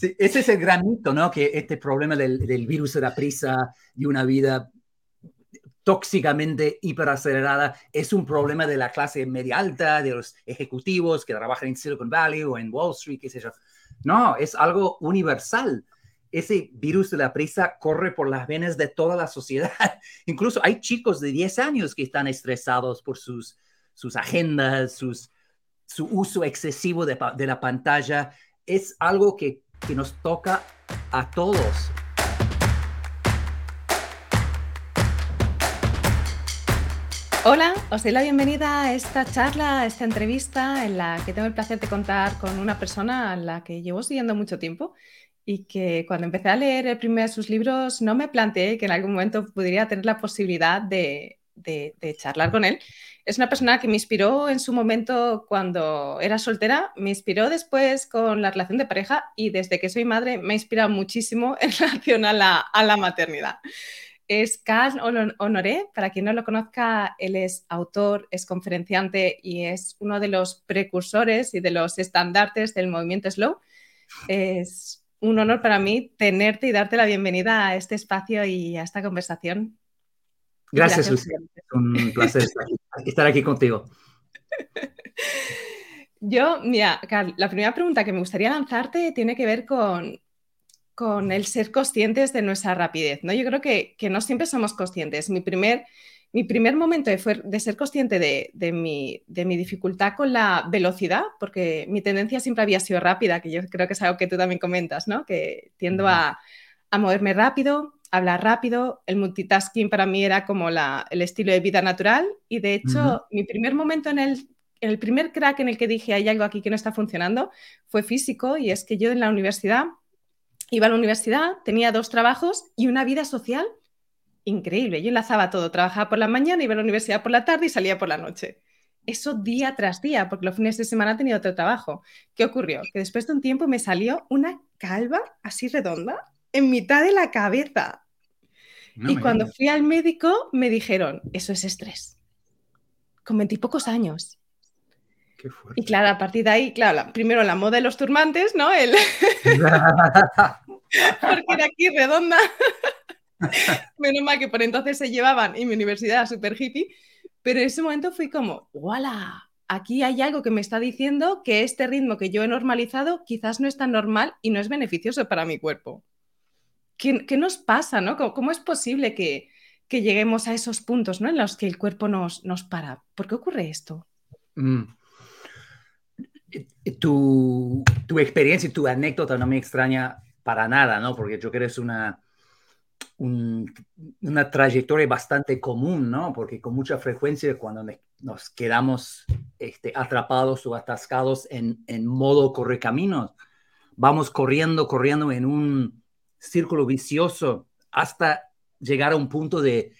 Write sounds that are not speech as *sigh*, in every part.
Sí, ese es el gran mito, ¿no? Que este problema del, del virus de la prisa y una vida tóxicamente hiperacelerada es un problema de la clase media alta, de los ejecutivos que trabajan en Silicon Valley o en Wall Street, qué sé yo. No, es algo universal. Ese virus de la prisa corre por las venas de toda la sociedad. *laughs* Incluso hay chicos de 10 años que están estresados por sus, sus agendas, su uso excesivo de la pantalla. Es algo que que nos toca a todos. Hola, os doy la bienvenida a esta charla, a esta entrevista en la que tengo el placer de contar con una persona a la que llevo siguiendo mucho tiempo y que cuando empecé a leer el primero de sus libros no me planteé que en algún momento pudiera tener la posibilidad de, de, de charlar con él es una persona que me inspiró en su momento cuando era soltera, me inspiró después con la relación de pareja y desde que soy madre me ha inspirado muchísimo *laughs* en relación a la, a la maternidad. Es Carl Honoré, para quien no lo conozca, él es autor, es conferenciante y es uno de los precursores y de los estandartes del movimiento Slow. Es un honor para mí tenerte y darte la bienvenida a este espacio y a esta conversación. Gracias, Lucía. Es un placer estar aquí, contigo. Yo, mira, Carl, la primera pregunta que me gustaría lanzarte tiene que ver con, con el ser conscientes de nuestra rapidez, ¿no? Yo creo que, que no siempre somos conscientes. Mi primer, mi primer momento de, de ser consciente de, de, mi, de, mi, dificultad con la velocidad, porque mi tendencia siempre había sido rápida, que yo creo que es algo que tú también comentas, ¿no? Que tiendo a, a moverme rápido, hablar rápido, el multitasking para mí era como la, el estilo de vida natural y de hecho mi primer momento en el, el primer crack en el que dije hay algo aquí que no está funcionando fue físico y es que yo en la universidad iba a la universidad, tenía dos trabajos y una vida social increíble. Yo enlazaba todo, trabajaba por la mañana, iba a la universidad por la tarde y salía por la noche. Eso día tras día, porque los fines de semana tenía otro trabajo. ¿Qué ocurrió? Que después de un tiempo me salió una calva así redonda en mitad de la cabeza. Y cuando fui al médico me dijeron, eso es estrés. Con veintipocos años. Qué y claro, a partir de ahí, claro, primero la moda de los turmantes, ¿no? El... *laughs* *laughs* Porque era aquí redonda. *laughs* Menos mal que por entonces se llevaban y mi universidad era súper hippie. Pero en ese momento fui como, ¡wala! Aquí hay algo que me está diciendo que este ritmo que yo he normalizado quizás no es tan normal y no es beneficioso para mi cuerpo. ¿Qué, nos pasa? ¿no? ¿Cómo, es posible que, lleguemos a esos puntos ¿no? en los que el cuerpo nos, nos para? ¿Por qué ocurre esto? Mm. Tu, tu, experiencia y tu anécdota no me extraña para nada, ¿no? Porque yo creo que es una, una trayectoria bastante común, ¿no? Porque con mucha frecuencia cuando nos quedamos este, atrapados o atascados en, en modo correcaminos, vamos corriendo, corriendo en un, círculo vicioso hasta llegar a un punto de,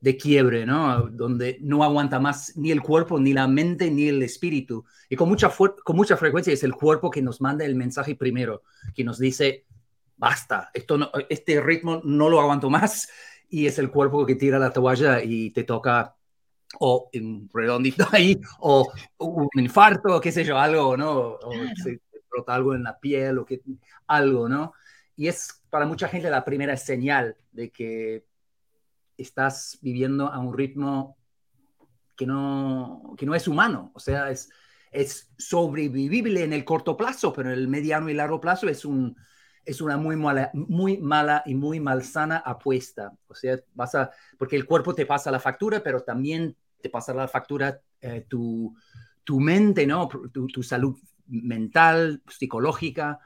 de quiebre, ¿no? Donde no aguanta más ni el cuerpo, ni la mente, ni el espíritu. Y con mucha, con mucha frecuencia es el cuerpo que nos manda el mensaje primero, que nos dice, basta, esto no, este ritmo no lo aguanto más. *laughs* Y es el cuerpo que tira la toalla y te toca o un redondito *laughs* ahí, o un infarto, qué sé yo, algo, ¿no? O se brota algo en la piel, o que, algo, ¿no? Y es para mucha gente la primera señal de que estás viviendo a un ritmo que no, que no es humano, o sea, es, es sobrevivible en el corto plazo, pero en el mediano y largo plazo es, un, es una muy mala, muy mala y muy malsana apuesta. O sea, vas a, porque el cuerpo te pasa la factura, pero también te pasa la factura eh, tu, tu mente, ¿no? Tu, tu salud mental, psicológica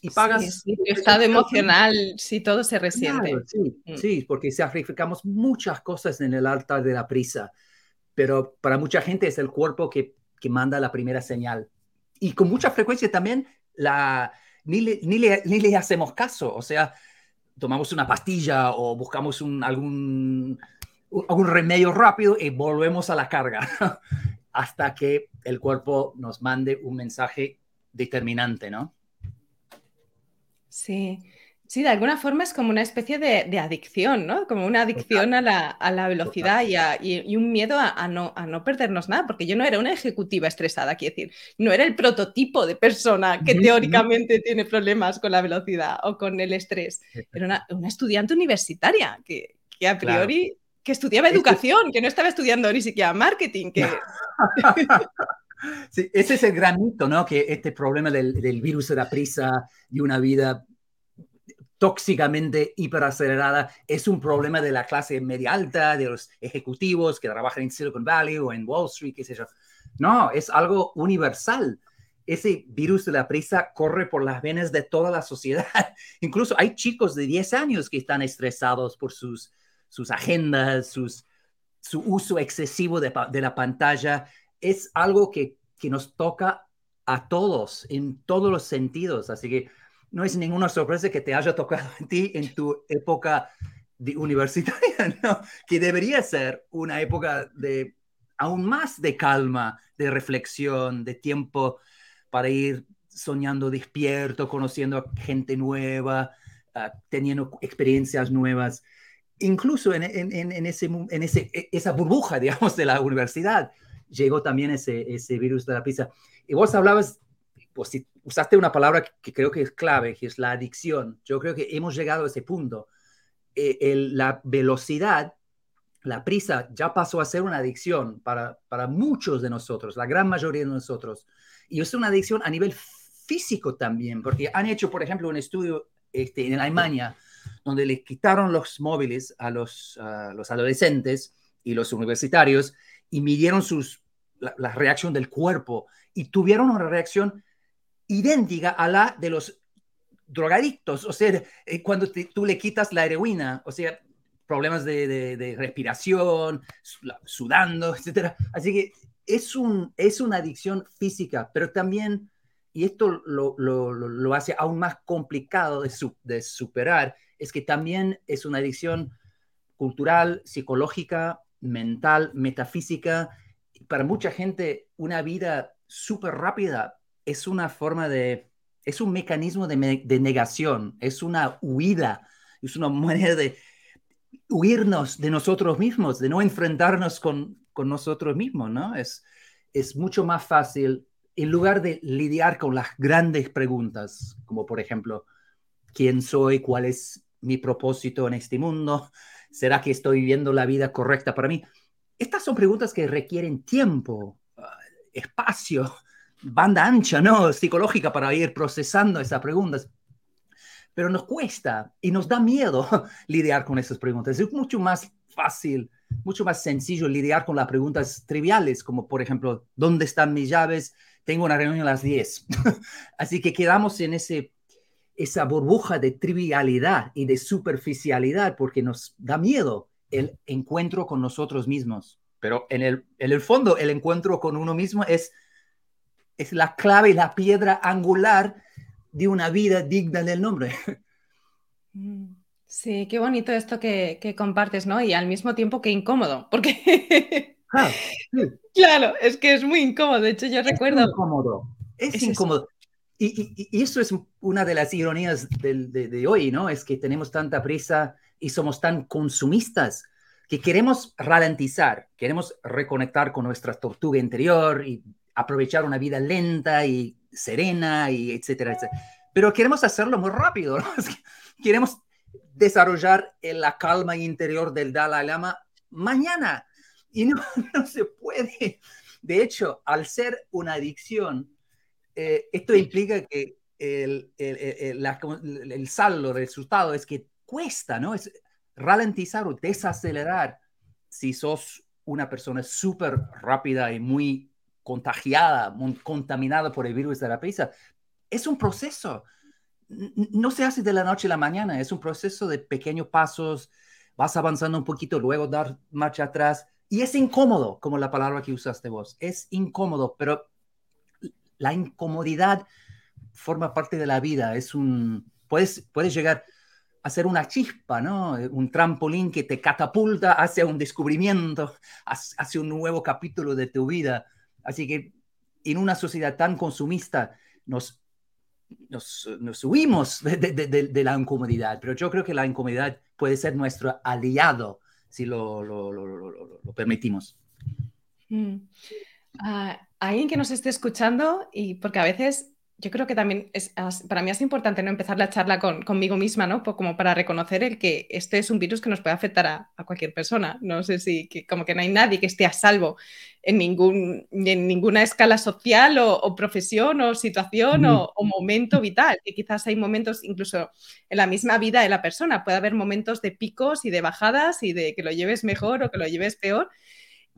y pagas. Sí, estado emocional, sí, todo se resiente. sí, mm. sí, porque sacrificamos muchas cosas en el altar de la prisa, pero para mucha gente es el cuerpo que, que manda la primera señal. Y con mucha frecuencia también la, ni, le, ni, le, ni le hacemos caso, o sea, tomamos una pastilla o buscamos un, algún, algún remedio rápido y volvemos a la carga *laughs* hasta que el cuerpo nos mande un mensaje determinante, ¿no? Sí, Sí, de alguna forma es como una especie de, adicción, ¿no? Como una adicción a la, velocidad y, un miedo a, no, a no perdernos nada, porque yo no era una ejecutiva estresada, quiero decir, no era el prototipo de persona que teóricamente tiene problemas con la velocidad o con el estrés, era una, estudiante universitaria que, a priori... que estudiaba educación, que no estaba estudiando ni siquiera marketing, que... *laughs* *laughs* Sí, ese es el gran mito, ¿no? Que este problema del, del virus de la prisa y una vida tóxicamente hiperacelerada es un problema de la clase media alta, de los ejecutivos que trabajan en Silicon Valley o en Wall Street, qué sé yo. No, es algo universal. Ese virus de la prisa corre por las venas de toda la sociedad. *laughs* Incluso hay chicos de 10 años que están estresados por sus, sus agendas, sus, su uso excesivo de, de la pantalla. Es algo que, que nos toca a todos en todos los sentidos. Así que no es ninguna sorpresa que te haya tocado a ti en tu época de universitaria, *laughs* que debería ser una época de aún más de calma, de reflexión, de tiempo para ir soñando despierto, conociendo a gente nueva, ah, teniendo experiencias nuevas, incluso en, en, ese, en ese, e, esa burbuja, *laughs* digamos, de la universidad, llegó también ese, ese virus de la pizza. Y vos hablabas pues usaste una palabra que creo que es clave, que es la adicción. Yo creo que hemos llegado a ese punto. Eh, la velocidad, la prisa, ya pasó a ser una adicción para, para muchos de nosotros, la gran mayoría de nosotros. Y es una adicción a nivel físico también, porque han hecho, por ejemplo, un estudio este, en Alemania donde le quitaron los móviles a los, los adolescentes y los universitarios y midieron sus, la, reacción del cuerpo y tuvieron una reacción idéntica a la de los drogadictos. O sea, eh, cuando tú le quitas la heroína, o sea, problemas de, respiración, sudando, *laughs* etc. Así que es, un, es una adicción física, pero también, y esto lo, hace aún más complicado de, de superar, es que también es una adicción cultural, psicológica, mental, metafísica. Para mucha gente, una vida súper rápida es una forma de, es un mecanismo de, negación, es una huida, es una manera de huirnos de nosotros mismos, de no enfrentarnos con, con nosotros mismos, ¿no? Es, es mucho más fácil, en lugar de lidiar con las grandes preguntas, como por ejemplo, ¿quién soy? ¿Cuál es mi propósito en este mundo? ¿Será que estoy viviendo la vida correcta para mí? Estas son preguntas que requieren tiempo, ah, espacio, banda ancha, ¿no? Psicológica para ir procesando esas preguntas. Pero nos cuesta y nos da miedo *laughs* lidiar con esas preguntas. Es mucho más fácil, mucho más sencillo lidiar con las preguntas triviales, como por ejemplo, ¿dónde están mis llaves? Tengo una reunión a las 10. *laughs* Así que quedamos en ese, esa burbuja de trivialidad y de superficialidad porque nos da miedo el encuentro con nosotros mismos. Pero en el, en el fondo, el encuentro con uno mismo es es la clave la piedra angular de una vida digna del nombre. *laughs* Sí, qué bonito esto que, compartes, ¿no? Y al mismo tiempo que incómodo, porque... Ah, *laughs* claro, es que es muy incómodo. De hecho, yo recuerdo... Es incómodo, es, incómodo. Y, eso es una de las ironías de, hoy, ¿no? Es que tenemos tanta prisa y somos tan consumistas que queremos ralentizar, queremos reconectar con nuestra tortuga interior y aprovechar una vida lenta y serena y etcétera, etcétera. Pero queremos hacerlo muy rápido, *laughs* queremos desarrollar la calma interior del Dalai Lama mañana y no, *laughs* no se puede. De hecho, al ser una adicción, eh, esto implica que el, el, el, el, saldo, el resultado es que cuesta, ¿no? Es ralentizar o desacelerar si sos una persona súper rápida y muy contagiada, contaminada por el virus de la prisa. Es un proceso. No se hace de la noche a la mañana, es un proceso de pequeños pasos, vas avanzando un poquito, luego dar marcha atrás. Y es incómodo, como la palabra que usaste vos. Es incómodo, pero la incomodidad forma parte de la vida. Es un, puedes, puedes llegar a ser una chispa, ¿no? Un trampolín que te catapulta hacia un descubrimiento, hacia un nuevo capítulo de tu vida. Así que en una sociedad tan consumista nos nos, huimos de, la incomodidad, pero yo creo que la incomodidad puede ser nuestro aliado si lo, lo, permitimos. Mm. Ah, alguien que nos esté escuchando, y porque a veces yo creo que también es, para mí es importante ¿no? empezar la charla con, conmigo misma, ¿no? como para reconocer el que este es un virus que nos puede afectar a, cualquier persona. No sé si, que, como que no hay nadie que esté a salvo en, ningún, en ninguna escala social o, profesión o situación o, momento vital. Que quizás hay momentos, incluso en la misma vida de la persona, puede haber momentos de picos y de bajadas y de que lo lleves mejor o que lo lleves peor.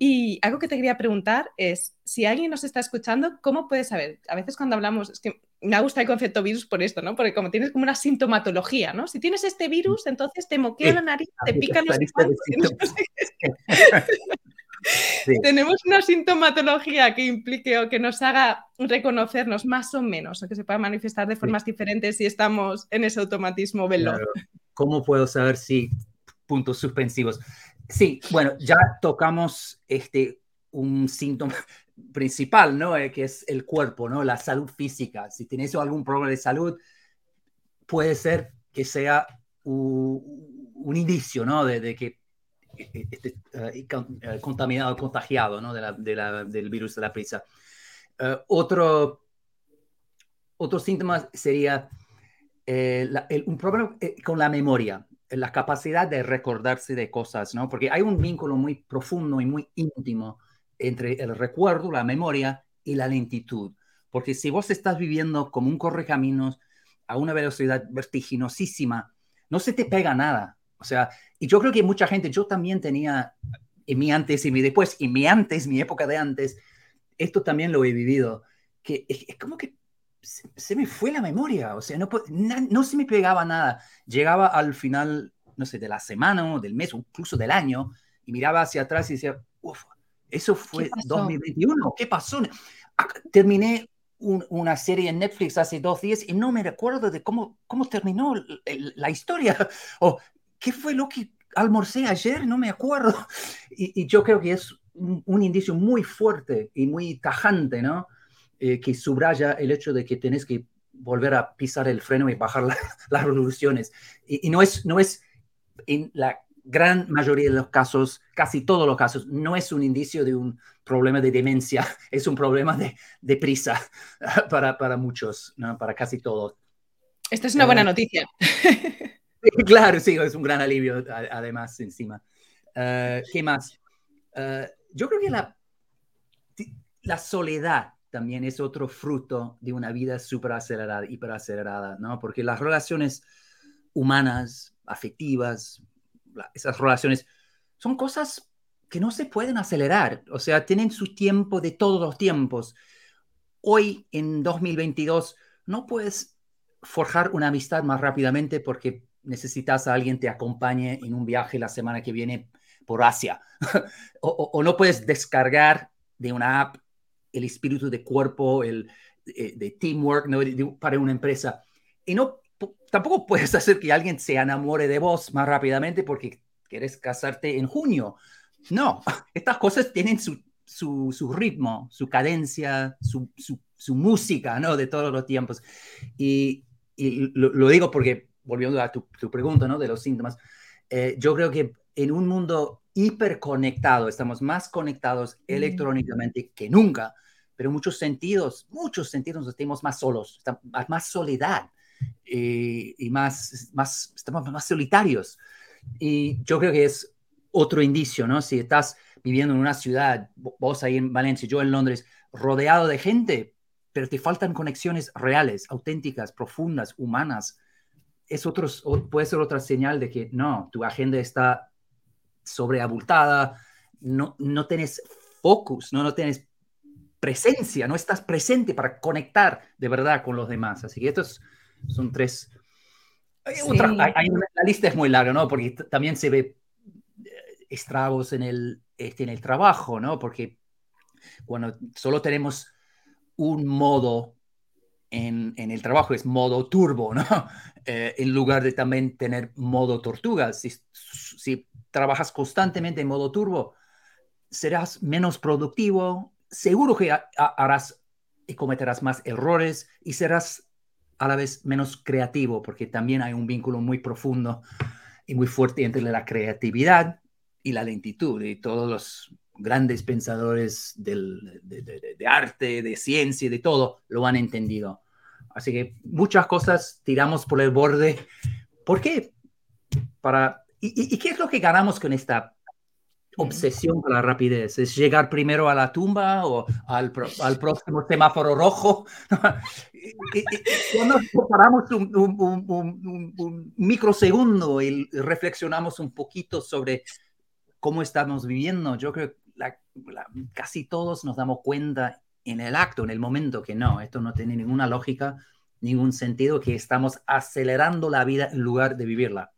Y algo que te quería preguntar es, si alguien nos está escuchando, ¿cómo puedes saber? A veces cuando hablamos, es que me gusta el concepto virus por esto, ¿no? Porque como tienes como una sintomatología, ¿no? Si tienes este virus, entonces te moquea la nariz, te pican los *laughs* Tenemos una sintomatología que implique o que nos haga reconocernos más o menos, o que se pueda manifestar de formas diferentes si estamos en ese automatismo veloz. ¿Cómo puedo saber si puntos suspensivos? Sí, bueno, ya tocamos este, un síntoma principal, ¿no? Eh, que es el cuerpo, ¿no? La salud física. Si tienes algún problema de salud, puede ser que sea un, indicio, ¿no? De, que esté eh, eh, contaminado, contagiado, ¿no? del virus de la prisa. otro, otro síntoma sería un problema con la memoria la capacidad de recordarse de cosas, ¿no? Porque hay un vínculo muy profundo y muy íntimo entre el recuerdo, la memoria y la lentitud. Porque si vos estás viviendo como un correcaminos a una velocidad vertiginosísima, no se te pega nada. O sea, y yo creo que mucha gente, yo también tenía en mi antes y mi después, y mi antes, mi época de antes, esto también lo he vivido, que es, es como que se, me fue la memoria, o sea, no, no se me pegaba nada. Llegaba al final, no sé, de la semana o del mes o incluso del año y miraba hacia atrás y decía, uff, eso fue 2021, ¿qué pasó? Terminé una serie en Netflix hace dos días y no me recuerdo de cómo, cómo terminó la historia *laughs* o qué fue lo que almorcé ayer, no me acuerdo. *laughs* Y, yo creo que es un indicio muy fuerte y muy tajante, ¿no? Eh, que subraya el hecho de que tenés que volver a pisar el freno y bajar *laughs* las revoluciones. Y, no, es, no es, en la gran mayoría de los casos, casi todos los casos, no es un indicio de un problema de demencia, *laughs* es un problema de, de prisa *laughs* para, para muchos, ¿no? para casi todos. Esta es una buena eh, noticia. Claro, sí, es un gran alivio además encima. Eh, ¿Qué más? yo creo que la, la soledad también es otro fruto de una vida súper acelerada, hiperacelerada, ¿no? Porque las relaciones humanas, afectivas, esas relaciones son cosas que no se pueden acelerar, o sea, tienen su tiempo de todos los tiempos. Hoy, en 2022, no puedes forjar una amistad más rápidamente porque necesitas a alguien te acompañe en un viaje la semana que viene por Asia. *laughs* o, o, no puedes descargar de una app el espíritu de cuerpo, el eh, de, teamwork para una empresa. Y no, tampoco *laughs* puedes hacer que alguien se enamore de vos más rápidamente porque quieres casarte en junio. No, *laughs* estas cosas tienen su, su, ritmo, su cadencia, su, su, música, ¿no? De todos los tiempos. Y, y lo, digo porque, volviendo a tu, tu pregunta, ¿no? De los síntomas, eh, yo creo que en un mundo hiperconectado, estamos más conectados mm. electrónicamente que nunca, pero en muchos sentidos, muchos sentidos nos sentimos más solos, más soledad eh, y más, más, estamos más solitarios. Y yo creo que es otro indicio, ¿no? Si estás viviendo en una ciudad, vos ahí en Valencia, yo en Londres, rodeado de gente, pero te faltan conexiones reales, auténticas, profundas, humanas, es otros, puede ser otra señal de que no, tu agenda está sobreabultada, no, no tienes focus, no, no tienes presencia, no estás presente para conectar de verdad con los demás. Así que estos son tres. la lista es muy larga, ¿no? Porque también se ve eh, estragos en el, este, en el trabajo, ¿no? Porque cuando solo tenemos un modo en, en el trabajo, es modo turbo, ¿no? *laughs* Eh, en lugar de también tener modo tortuga. Si, si trabajas constantemente en modo turbo, serás menos productivo, seguro que harás y cometerás más errores y serás a la vez menos creativo, porque también hay un vínculo muy profundo y muy fuerte entre la creatividad y la lentitud. Y todos los grandes pensadores del, de, arte, de ciencia, de todo, lo han entendido. Así que muchas cosas tiramos por el borde. ¿Por qué? Para, y, qué es lo que ganamos con esta obsesión con la rapidez? ¿Es llegar primero a la tumba o al, al próximo semáforo rojo? *laughs* Cuando paramos un, un, un, microsegundo y reflexionamos un poquito sobre cómo estamos viviendo, yo creo que casi todos nos damos cuenta en el acto, en el momento, que no, esto no tiene ninguna lógica, ningún sentido, que estamos acelerando la vida en lugar de vivirla.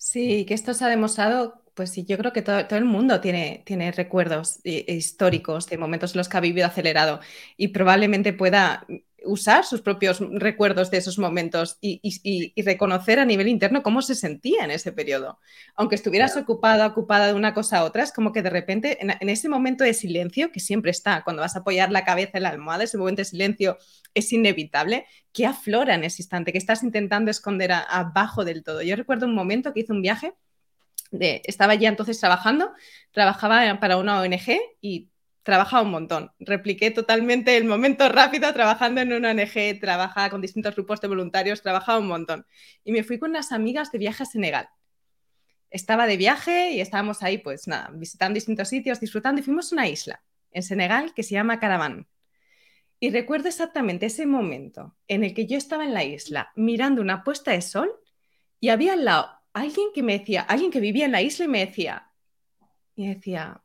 Sí, que esto se ha demostrado, pues sí, yo creo que todo, el mundo tiene, tiene recuerdos eh, históricos de momentos en los que ha vivido acelerado y probablemente pueda usar sus propios recuerdos de esos momentos y, reconocer a nivel interno cómo se sentía en ese periodo. Aunque estuvieras ocupada, ocupada de una cosa a otra, es como que de repente en, ese momento de silencio, que siempre está, cuando vas a apoyar la cabeza en la almohada, ese momento de silencio es inevitable, que aflora en ese instante, que estás intentando esconder abajo del todo. Yo recuerdo un momento que hice un viaje, de, estaba ya entonces trabajando, trabajaba para una ONG y trabajaba un montón. Repliqué totalmente el momento rápido trabajando en una ONG, trabajaba con distintos grupos de voluntarios, trabajaba un montón. Y me fui con unas amigas de viaje a Senegal. Estaba de viaje y estábamos ahí, pues nada, visitando distintos sitios, disfrutando y fuimos a una isla en Senegal que se llama Caraván. Y recuerdo exactamente ese momento en el que yo estaba en la isla mirando una puesta de sol y había al lado alguien que me decía, alguien que vivía en la isla y me decía, y decía,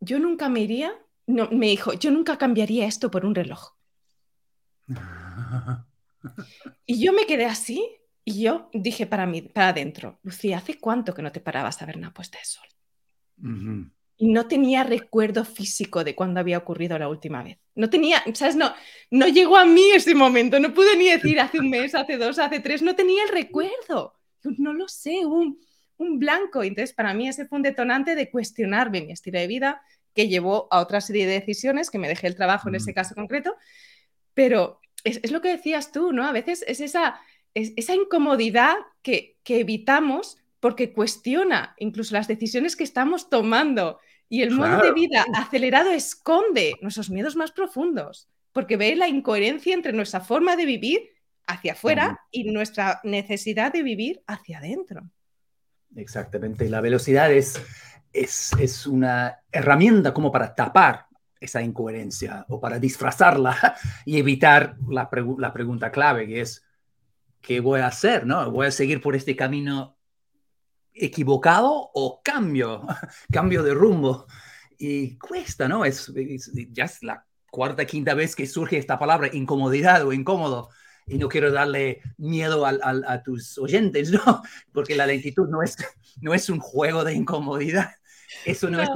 yo nunca me iría no, me dijo, yo nunca cambiaría esto por un reloj. *laughs* y yo me quedé así y yo dije para mí, para adentro, Lucía, ¿hace cuánto que no te parabas a ver una puesta de sol? Y no tenía recuerdo físico de cuándo había ocurrido la última vez. No tenía, ¿sabes? No, no llegó a mí ese momento. No pude ni decir hace un mes, hace dos, hace tres. No tenía el recuerdo. No lo sé, un, un blanco. Entonces, para mí ese fue un detonante de cuestionarme mi estilo de vida, que llevó a otra serie de decisiones, que me dejé el trabajo en ese caso concreto, pero es, lo que decías tú, ¿no? A veces es esa, esa incomodidad que, evitamos porque cuestiona incluso las decisiones que estamos tomando y el modo de vida acelerado esconde nuestros miedos más profundos porque ve la incoherencia entre nuestra forma de vivir hacia afuera y nuestra necesidad de vivir hacia adentro. Exactamente, la velocidad es es, una herramienta como para tapar esa incoherencia o para disfrazarla *laughs* y evitar la, la, pregunta clave que es, ¿qué voy a hacer? ¿no? ¿Voy a seguir por este camino equivocado o cambio? *laughs* cambio de rumbo. Y cuesta, ¿no? Es, ya es la cuarta, quinta vez que surge esta palabra, incomodidad o incómodo. Y no quiero darle miedo a tus oyentes, *laughs* ¿no? Porque la lentitud no es, no es un juego de incomodidad, eso no, es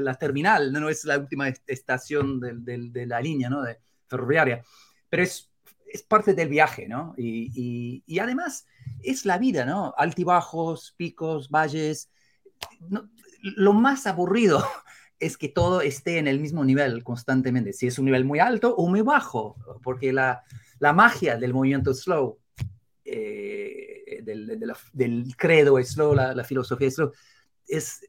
la, terminal, no, es la última estación de, la línea ¿no? de ferroviaria, pero es, es parte del viaje, ¿no? Y, y, además es la vida, ¿no? Altibajos, picos, valles. lo más aburrido *laughs* es que todo esté en el mismo nivel constantemente, si es un nivel muy alto o muy bajo, porque la, la magia del movimiento slow, eh, del, del, credo slow, la, la filosofía slow, es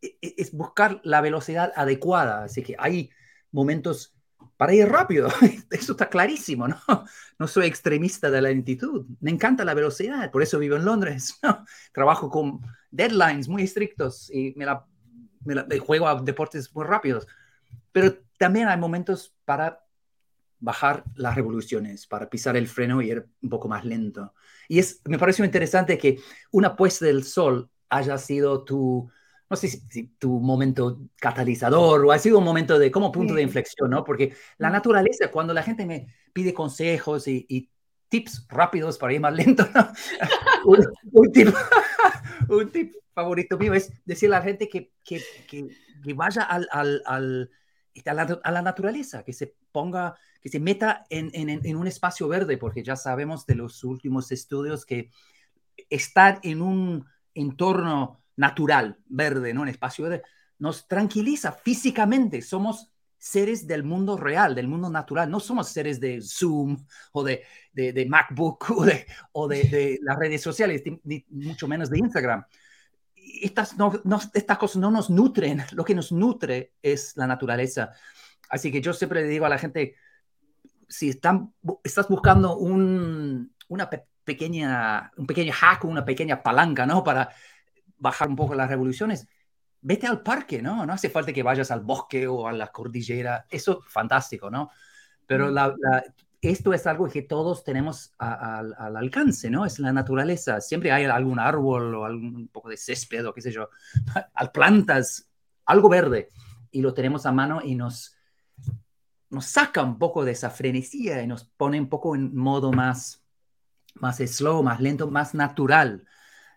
es buscar la velocidad adecuada. Así que hay momentos para ir rápido. *laughs* Eso está clarísimo, ¿no? *laughs* No soy extremista de la lentitud. Me encanta la velocidad, por eso vivo en Londres. *laughs* Trabajo con deadlines muy estrictos y me la, juego a deportes muy rápidos. Pero también hay momentos para bajar las revoluciones, para pisar el freno y ir un poco más lento. Y es, me pareció interesante que una puesta del sol haya sido tu no sé si, tu momento catalizador o ha sido un momento de como punto de inflexión, ¿no? Porque la naturaleza, cuando la gente me pide consejos y, tips rápidos para ir más lento, ¿no? *laughs* un, tip, *laughs* un, tip, favorito mío es decirle a la gente que, que, que, vaya al, al, al este, a, la, a, la, naturaleza, que se ponga, que se meta en, en, en un espacio verde, porque ya sabemos de los últimos estudios que estar en un entorno natural, verde, ¿no? Un espacio verde, nos tranquiliza físicamente. Somos seres del mundo real, del mundo natural. No somos seres de Zoom o de, de, MacBook o, de, o de, las redes sociales, ni mucho menos de Instagram. Estas, no, estas cosas no nos nutren, lo que nos nutre es la naturaleza. Así que yo siempre le digo a la gente, si están, estás buscando un, una pequeña, un pequeño hack, una pequeña palanca, ¿no? Para bajar un poco las revoluciones, vete al parque, ¿no? No hace falta que vayas al bosque o a la cordillera, eso fantástico, ¿no? Pero esto es algo que todos tenemos al alcance, ¿no? Es la naturaleza. Siempre hay algún árbol o algún poco de césped o qué sé yo, *laughs* al plantas, algo verde, y lo tenemos a mano y nos, nos saca un poco de esa frenesía y nos pone un poco en modo más, más slow, más lento, más natural.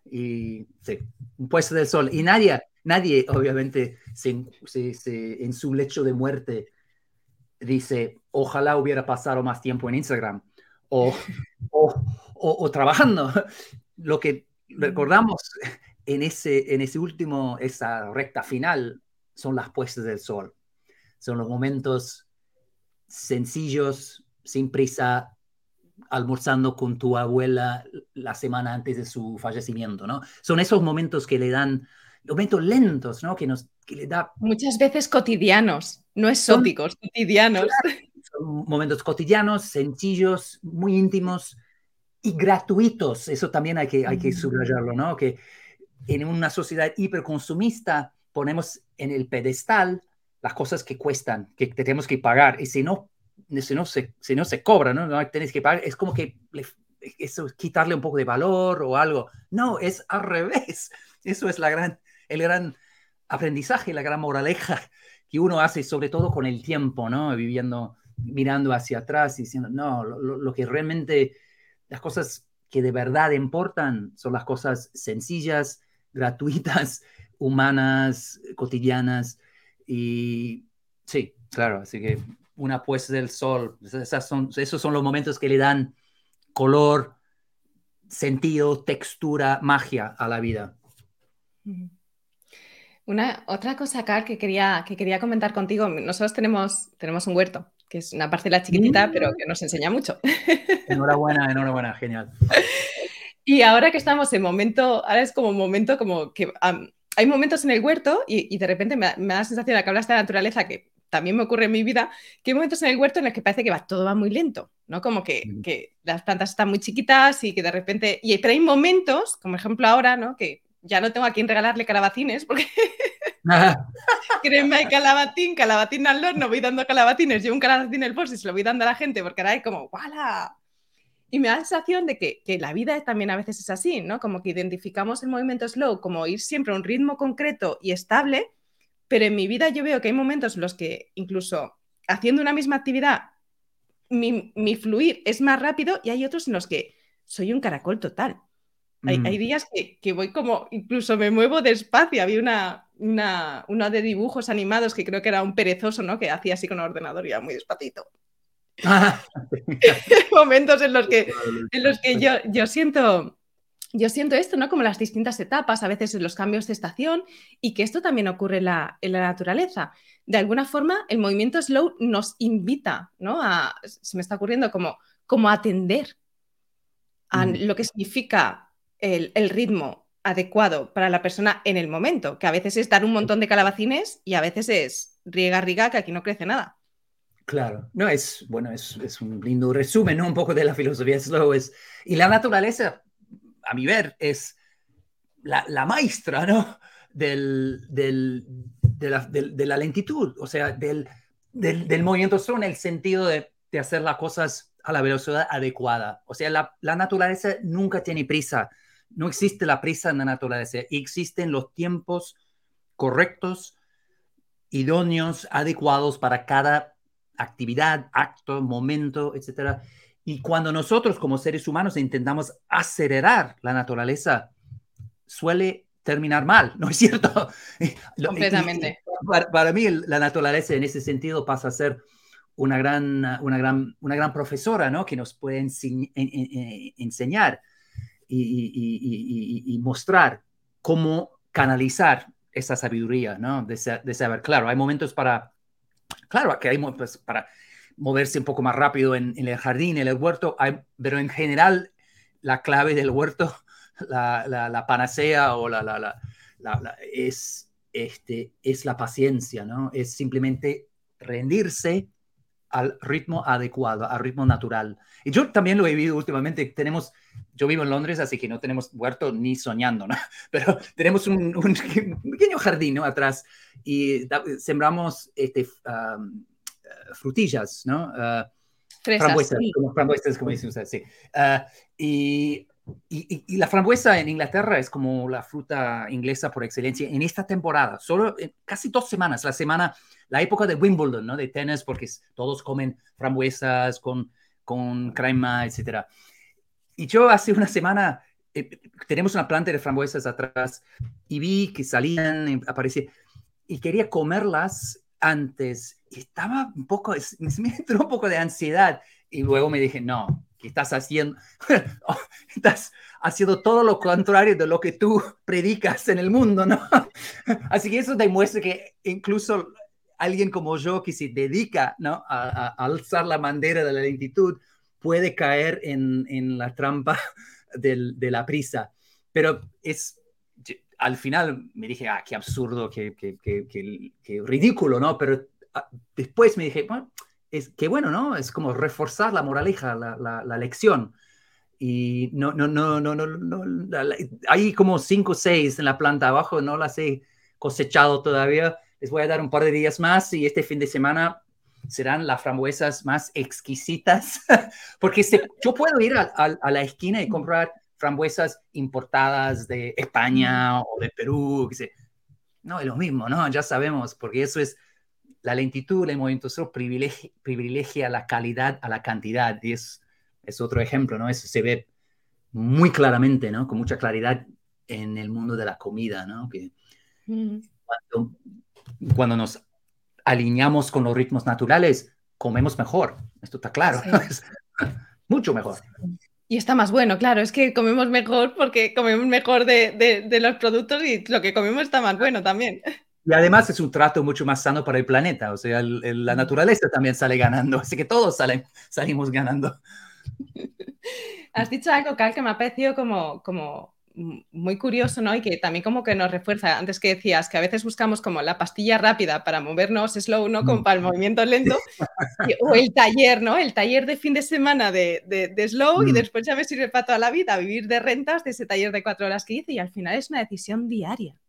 Y sí, un puesto del sol. Y nadie, Nadie, obviamente, en su lecho de muerte dice, ojalá hubiera pasado más tiempo en Instagram o, o, trabajando. *laughs* Lo que recordamos en ese, en ese último, esa recta final, son las puestas del sol. Son los momentos sencillos, sin prisa, almorzando con tu abuela la semana antes de su fallecimiento, ¿no? Son esos momentos que le dan momentos lentos, ¿no? Que nos que le da... Muchas veces cotidianos, no exóticos, cotidianos. son momentos cotidianos, sencillos, muy íntimos y gratuitos. Eso también hay que, hay que mm. subrayarlo, ¿no? Que en una sociedad hiperconsumista ponemos en el pedestal las cosas que cuestan, que tenemos que pagar. Y si no, si no, se, si no se cobra, ¿no? no que pagar. Es como que eso es quitarle un poco de valor o algo. No, es al revés. *laughs* Eso es la gran, el gran aprendizaje, la gran moraleja que uno hace, sobre todo con el tiempo, ¿no? Viviendo, mirando hacia atrás y diciendo, no, lo, que realmente, las cosas que de verdad importan son las cosas sencillas, gratuitas, humanas, cotidianas. Y sí, claro, así que una puesta del sol, esas son, esos son los momentos que le dan color, sentido, textura, magia a la vida. Una, otra cosa, Carl, que quería, que quería comentar contigo. Nosotros tenemos, tenemos un huerto, que es una parcela chiquitita, mm. pero que nos enseña mucho. *laughs* Enhorabuena, enhorabuena, genial. Y ahora que estamos en momento, ahora es como un momento como que hay momentos en el huerto y, de repente me, da la sensación de que hablas de la naturaleza que también me ocurre en mi vida, que hay momentos en el huerto en los que parece que va, todo va muy lento, ¿no? Como que, mm. que las plantas están muy chiquitas y que de repente, y, pero hay momentos, como ejemplo ahora, ¿no? Que ya no tengo a quién regalarle calabacines porque *laughs* créeme, hay calabacín, calabacín al horno, voy dando calabacines, llevo un calabacín en el bolso y se lo voy dando a la gente porque ahora hay como, ¡wala! Y me da la sensación de que, que, la vida también a veces es así, ¿no? Como que identificamos el movimiento slow como ir siempre a un ritmo concreto y estable, pero en mi vida yo veo que hay momentos en los que incluso haciendo una misma actividad, mi, mi fluir es más rápido y hay otros en los que soy un caracol total. Hay, mm. días que, voy como, incluso me muevo despacio. Había una, una, de dibujos animados que creo que era un perezoso, ¿no? Que hacía así con el ordenador y iba muy despacito. *laughs* Momentos en los *laughs* que, en los que yo, yo siento yo siento esto, ¿no? Como las distintas etapas, a veces los cambios de estación, y que esto también ocurre en la, en la naturaleza. De alguna forma, el movimiento slow nos invita, ¿no? A, se me está ocurriendo como, como atender a mm. lo que significa el, ritmo adecuado para la persona en el momento, que a veces es dar un montón de calabacines y a veces es riega, riega, que aquí no crece nada. Claro, no, es, bueno, es, es un lindo resumen, ¿no? Un poco de la filosofía slow. Es, y la naturaleza, a mi ver, es la, maestra, ¿no? Del, de, la, lentitud, o sea, del, del, movimiento slow en el sentido de, de, hacer las cosas a la velocidad adecuada. O sea, la, la naturaleza nunca tiene prisa no existe la prisa en la naturaleza, existen los tiempos correctos, idóneos, adecuados para cada actividad, acto, momento, etc. Y cuando nosotros como seres humanos intentamos acelerar la naturaleza, suele terminar mal, ¿no es cierto? *laughs* Completamente. Para, mí la naturaleza en ese sentido pasa a ser una gran, una gran, una gran profesora, ¿no? Que nos puede enseñar y, mostrar cómo canalizar esa sabiduría, ¿no? De, saber, claro, hay momentos para Claro, que hay pues, para moverse un poco más rápido en, el jardín, en el huerto, pero en general la clave del huerto, *laughs* la, la, panacea o la, la, es, este, es la paciencia, ¿no? Es simplemente rendirse al ritmo adecuado, al ritmo natural. Y yo también lo he vivido últimamente. Tenemos, yo vivo en Londres, así que no tenemos huerto ni soñando, ¿no? *laughs* Pero tenemos *laughs* un, pequeño jardín ¿no? atrás y sembramos este, frutillas, ¿no? Uh, frambuesas, como frambuesas, como dice usted, sí. Uh, y, y, y, la frambuesa en Inglaterra es como la fruta inglesa por excelencia en esta temporada, solo casi dos semanas, la semana, la época de Wimbledon, ¿no? De tenis, porque todos comen frambuesas con, con crema, etc. Y yo hace una semana eh, tenemos una planta de frambuesas atrás y vi que salían, aparecían, y quería comerlas antes estaba un poco, me *laughs* entró un poco de ansiedad y luego me dije, no, ¿qué estás haciendo? *laughs* Oh, estás haciendo todo lo contrario de lo que tú predicas en el mundo, ¿no? *laughs* Así que eso demuestra que incluso alguien como yo que se dedica ¿no? a, alzar la bandera de la lentitud puede caer en, en la trampa del, de la prisa. Pero es, al final me dije, ah, qué absurdo, qué, qué, qué, qué ridículo, ¿no? Pero ah, después me dije, bueno, es que bueno, ¿no? Es como reforzar la moraleja, la, la, lección. Y no, no, no, no, no, no hay como cinco o seis en la planta abajo, no las he cosechado todavía. Les voy a dar un par de días más y este fin de semana serán las frambuesas más exquisitas, *laughs* porque yo puedo ir a, a, la esquina y comprar frambuesas importadas de España o de Perú, que. No, es lo mismo, ¿no? Ya sabemos, porque eso es la lentitud, el movimiento sur privilegia, privilegia la calidad a la cantidad, y es, es otro ejemplo, ¿no? Eso se ve muy claramente, ¿no? Con mucha claridad en el mundo de la comida, ¿no? Que cuando, cuando, nos alineamos con los ritmos naturales, comemos mejor, esto está claro, *laughs* mucho mejor. Y está más bueno, claro, es que comemos mejor porque comemos mejor de, de, los productos y lo que comemos está más bueno también. Y además es un trato mucho más sano para el planeta, o sea, la naturaleza también sale ganando, así que todos salen, salimos ganando. *laughs* Has dicho algo, Cal, que me ha parecido como, como muy curioso, ¿no? Y que también como que nos refuerza, antes que decías que a veces buscamos como la pastilla rápida para movernos slow, ¿no? Como mm. para el movimiento lento, o el taller, ¿no? El taller de fin de semana de, de, slow y mm. después ya me sirve para toda la vida vivir de rentas de ese taller de cuatro horas que hice y al final es una decisión diaria.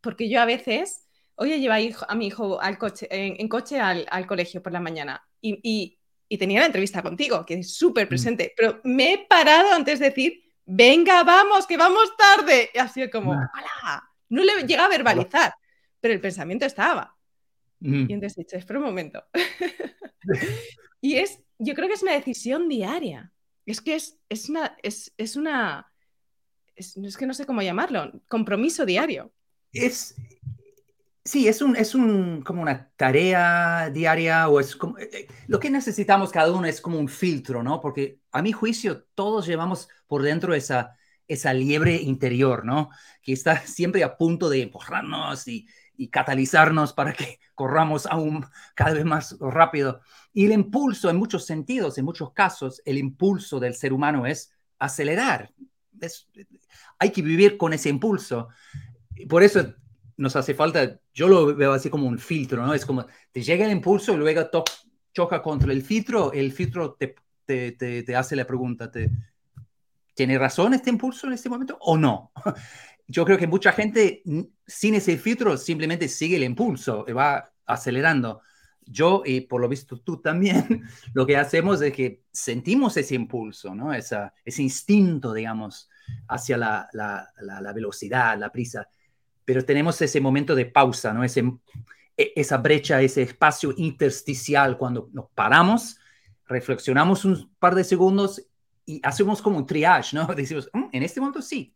Porque yo a veces, oye, lleva a mi hijo al coche, en, coche al, al, colegio por la mañana y, y, y tenía la entrevista contigo, que es súper mm. presente, pero me he parado antes de decir venga, vamos, que vamos tarde. Y así como, ¡hala! No le llega a verbalizar, pero el pensamiento estaba. Y entonces he dicho, espera un momento. *laughs* y es, yo creo que es una decisión diaria. Es que es, es una, es, es una, es, es, que no sé cómo llamarlo, compromiso diario. Es, Sí, es, un, es un, como una tarea diaria o es como, eh, eh, lo que necesitamos cada uno es como un filtro, ¿no? Porque a mi juicio todos llevamos por dentro esa, esa liebre interior, ¿no? Que está *laughs* siempre a punto de empujarnos y, y catalizarnos para que *laughs* corramos aún cada vez más rápido. Y el impulso, en muchos sentidos, en muchos casos, el impulso del ser humano es acelerar. Es, hay que vivir con ese impulso. Por eso nos hace falta, yo lo veo así como un filtro, ¿no? Es como, te llega el impulso y luego choca contra el filtro, el filtro te, te, te, hace la pregunta, te, ¿tiene razón este impulso en este momento o no? *laughs* Yo creo que mucha gente sin ese filtro simplemente sigue el impulso y va acelerando. Yo, y por lo visto tú también, *laughs* lo que hacemos es que sentimos ese impulso, ¿no? Esa, ese instinto, digamos, hacia la, la, la velocidad, la prisa pero tenemos ese momento de pausa, ¿no? Ese, e, esa brecha, ese espacio intersticial cuando nos paramos, reflexionamos un par de segundos y hacemos como un triage, ¿no? *laughs* Decimos, mm, en este momento sí,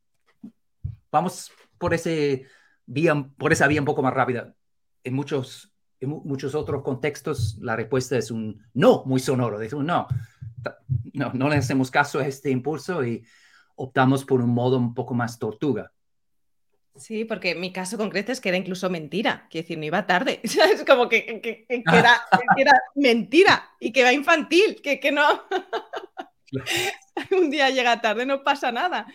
vamos por, ese vía, por esa vía un poco más rápida. En muchos, en muchos otros contextos la respuesta es un no muy sonoro, decimos no, no, no le hacemos caso a este impulso y optamos por un modo un poco más tortuga. Sí, porque mi caso concreto es que era incluso mentira, quiero decir, no iba tarde, *laughs* es como que, era, mentira y que va infantil, que, que no, *laughs* un día llega tarde, no pasa nada.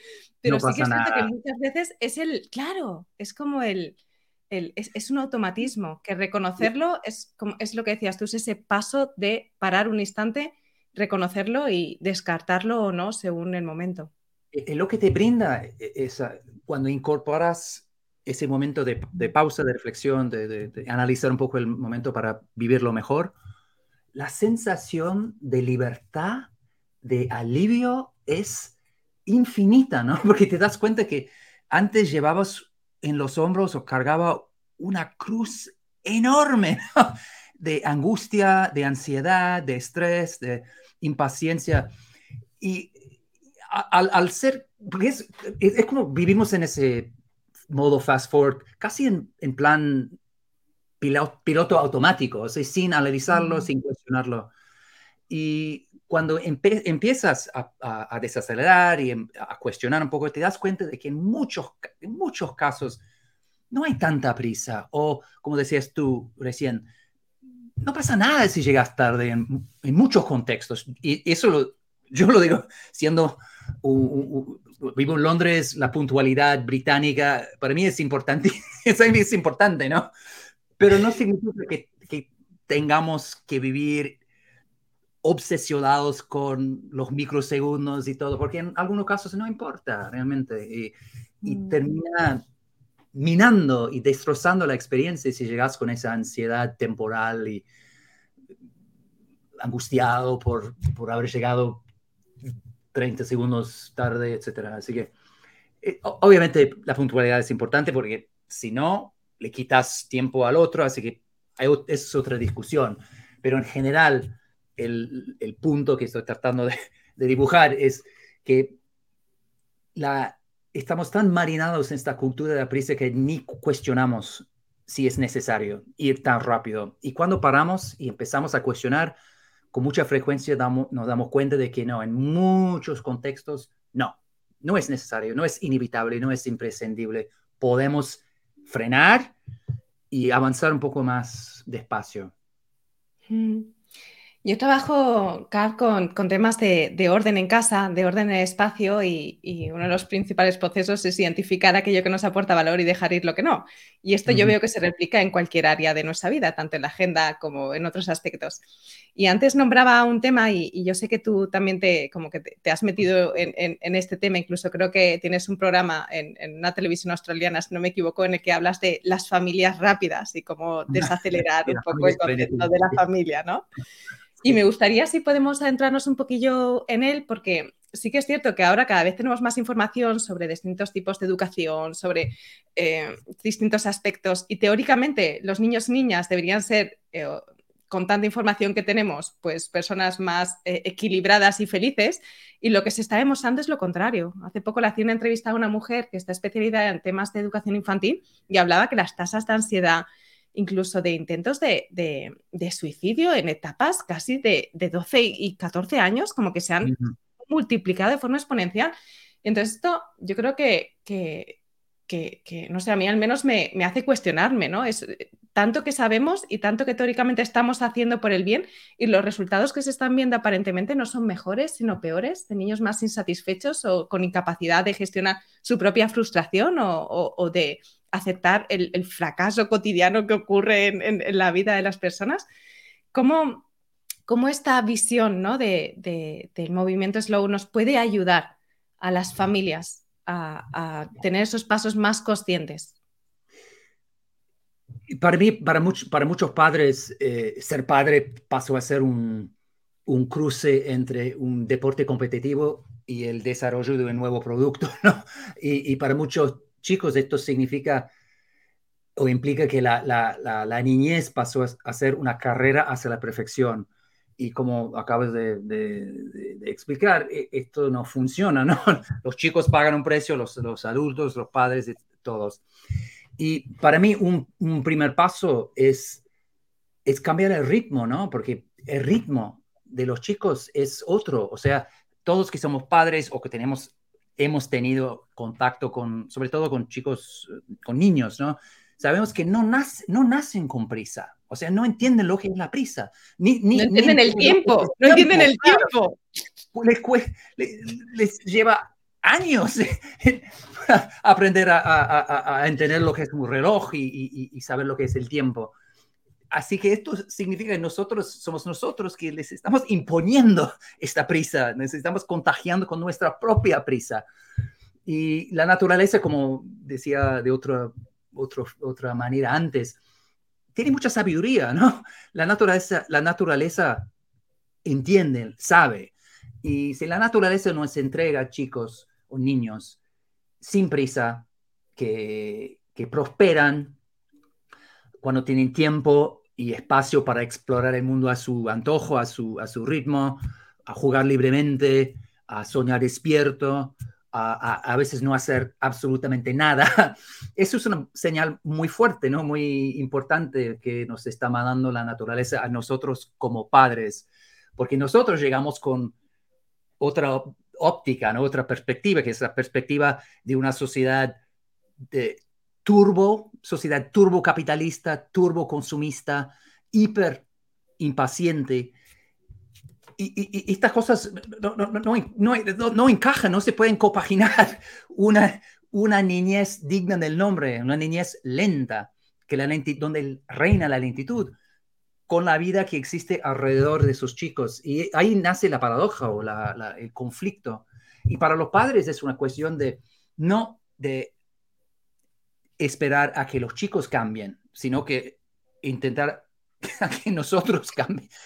Pero sí que es cierto que muchas veces es el, claro, es como el, el es, un automatismo, que reconocerlo es, como, es lo que decías tú, es ese paso de parar un instante, reconocerlo y descartarlo o no según el momento. Es e, lo que te brinda e, esa, cuando incorporas ese momento de, pausa, de reflexión, de, de, analizar un poco el momento para vivirlo mejor, la sensación de libertad, de alivio es infinita, ¿no? *laughs* Porque te das cuenta que antes llevabas en los hombros o cargaba una cruz enorme *laughs* de angustia, de ansiedad, de estrés, de impaciencia. Y al, ser, porque es, es, como vivimos en ese modo fast forward, casi en, en plan piloto, piloto automático, o sea, sin analizarlo, sin cuestionarlo. Y cuando empiezas a, desacelerar y em, a cuestionar un poco, te das cuenta de que en muchos, en muchos casos no hay tanta prisa. O, como decías tú recién, no pasa nada si llegas tarde en, muchos contextos. Y eso yo lo digo siendo, vivo en Londres, la puntualidad británica para mí es importante, *laughs* es importante, ¿no? Pero no significa que, que tengamos que vivir obsesionados con los microsegundos y todo, porque en algunos casos no importa realmente y, mm. termina minando y destrozando la experiencia si llegas con esa ansiedad temporal y angustiado por, por haber llegado 30 segundos tarde, etc. Así que eh, obviamente la puntualidad es importante porque si no, le quitas tiempo al otro, así que es otra discusión. Pero en general, el, punto que estoy tratando de, dibujar es que la, estamos tan marinados en esta cultura de la que ni cuestionamos si es necesario ir tan rápido. Y cuando paramos y empezamos a cuestionar, con mucha frecuencia nos damos cuenta de que no, en muchos contextos, no, no es necesario, no es inevitable, no es imprescindible. Podemos frenar y avanzar un poco más despacio. Mm. Yo trabajo, con, con temas de, orden en casa, de orden en el espacio y, uno de los principales procesos es identificar aquello que nos aporta valor y dejar ir lo que no. Y esto yo veo que se replica en cualquier área de nuestra vida, tanto en la agenda como en otros aspectos. Y antes nombraba un tema y, yo sé que tú también te, como que te, has metido en, este tema, incluso creo que tienes un programa en, una televisión australiana, si no me equivoco, en el que hablas de las familias rápidas y cómo desacelerar un poco el concepto de la familia, ¿no? Y me gustaría si podemos adentrarnos un poquillo en él, porque sí que es cierto que ahora cada vez tenemos más información sobre distintos tipos de educación, sobre eh, distintos aspectos, y teóricamente los niños y niñas deberían ser, eh, con tanta información que tenemos, pues personas más eh, equilibradas y felices, y lo que se está demostrando es lo contrario. Hace poco le hacía una entrevista a una mujer que está especializada en temas de educación infantil y hablaba que las tasas de ansiedad, incluso de intentos de, suicidio en etapas casi de, 12 y 14 años, como que se han multiplicado de forma exponencial. Entonces, esto yo creo que, que, no sé, a mí al menos me, hace cuestionarme, ¿no? Es eh, tanto que sabemos y tanto que teóricamente estamos haciendo por el bien y los resultados que se están viendo aparentemente no son mejores, sino peores, de niños más insatisfechos o con incapacidad de gestionar su propia frustración o de aceptar el, fracaso cotidiano que ocurre en, la vida de las personas. ¿Cómo, cómo esta visión ¿no? de, del movimiento slow nos puede ayudar a las familias a, tener esos pasos más conscientes? Para mí, para, para muchos padres, eh, ser padre pasó a ser un, un, cruce entre un deporte competitivo y el desarrollo de un nuevo producto. *laughs* ¿no? Y, para muchos chicos, esto significa o implica que la, niñez pasó a ser una carrera hacia la perfección. Y como acabas de, explicar, e, esto no funciona, ¿no? *laughs* Los chicos pagan un precio, los, los adultos, los padres, todos. Y para mí un, un, primer paso es, es cambiar el ritmo, ¿no? Porque el ritmo de los chicos es otro. O sea, todos que somos padres o que tenemos hemos tenido contacto con, sobre todo con chicos, con niños, ¿no? Sabemos que no, nace, no nacen con prisa. O sea, no entienden lo que es la prisa. Ni, no entienden el tiempo, no entienden el tiempo. Les, les, lleva años *laughs* aprender a, entender lo que es un reloj y, saber lo que es el tiempo. Así que esto significa que nosotros somos nosotros que les estamos imponiendo esta prisa, nos estamos contagiando con nuestra propia prisa. Y la naturaleza, como decía de otra, otra manera antes, tiene mucha sabiduría, ¿no? La naturaleza, la naturaleza entiende, sabe. Y si la naturaleza nos entrega, chicos o niños, sin prisa, que prosperan cuando tienen tiempo y espacio para explorar el mundo a su antojo, a su, a su ritmo, a jugar libremente, a soñar despierto, a, veces no hacer absolutamente nada. *laughs* Eso es una señal muy fuerte, ¿no? Muy importante que nos está mandando la naturaleza a nosotros como padres, porque nosotros llegamos con otra óptica, ¿no? Otra perspectiva, que es la perspectiva de una sociedad de turbo, sociedad turbo capitalista, turbo consumista, hiper impaciente, y, estas cosas no, no, no, no, encajan, no se pueden compaginar *laughs* una, una niñez digna del nombre, una niñez lenta, que la donde reina la lentitud, con la vida que existe alrededor de sus chicos. Y ahí nace la paradoja o la, el conflicto. Y para los padres es una cuestión de no de esperar a que los chicos cambien, sino que intentar *laughs* que nosotros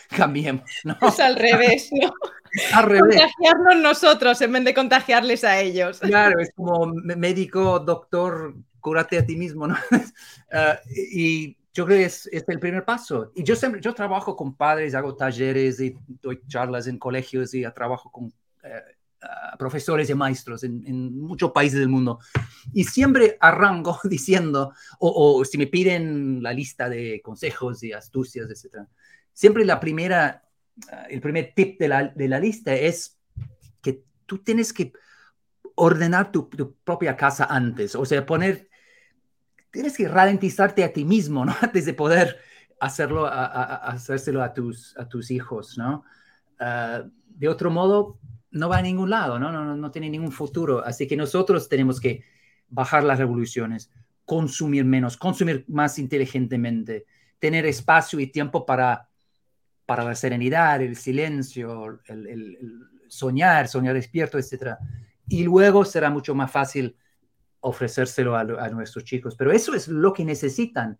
cambiemos. ¿no? Es al revés, ¿no? *laughs* al revés. Contagiarnos nosotros en vez de contagiarles a ellos. Claro, es como médico, doctor, cúrate a ti mismo, ¿no? *laughs* Ah, y yo creo que es, es, el primer paso. Y yo siempre, yo trabajo con padres, hago talleres y doy charlas en colegios y trabajo con eh, profesores y maestros en, muchos países del mundo. Y siempre arranco *laughs* diciendo, o, si me piden la lista de consejos y astucias, etc. Siempre la primera, ah, el primer tip de la, de la lista es que tú tienes que ordenar tu, propia casa antes, o sea, poner, tienes que ralentizarte a ti mismo, ¿no? *laughs* Antes de poder hacerlo, a, hacérselo a tus, a tus hijos, ¿no? Ah, de otro modo, no va a ningún lado, ¿no? No, no, no tiene ningún futuro. Así que nosotros tenemos que bajar las revoluciones, consumir menos, consumir más inteligentemente, tener espacio y tiempo para, para la serenidad, el silencio, el, soñar, soñar despierto, etc. Y luego será mucho más fácil ofrecérselo a nuestros chicos. Pero eso es lo que necesitan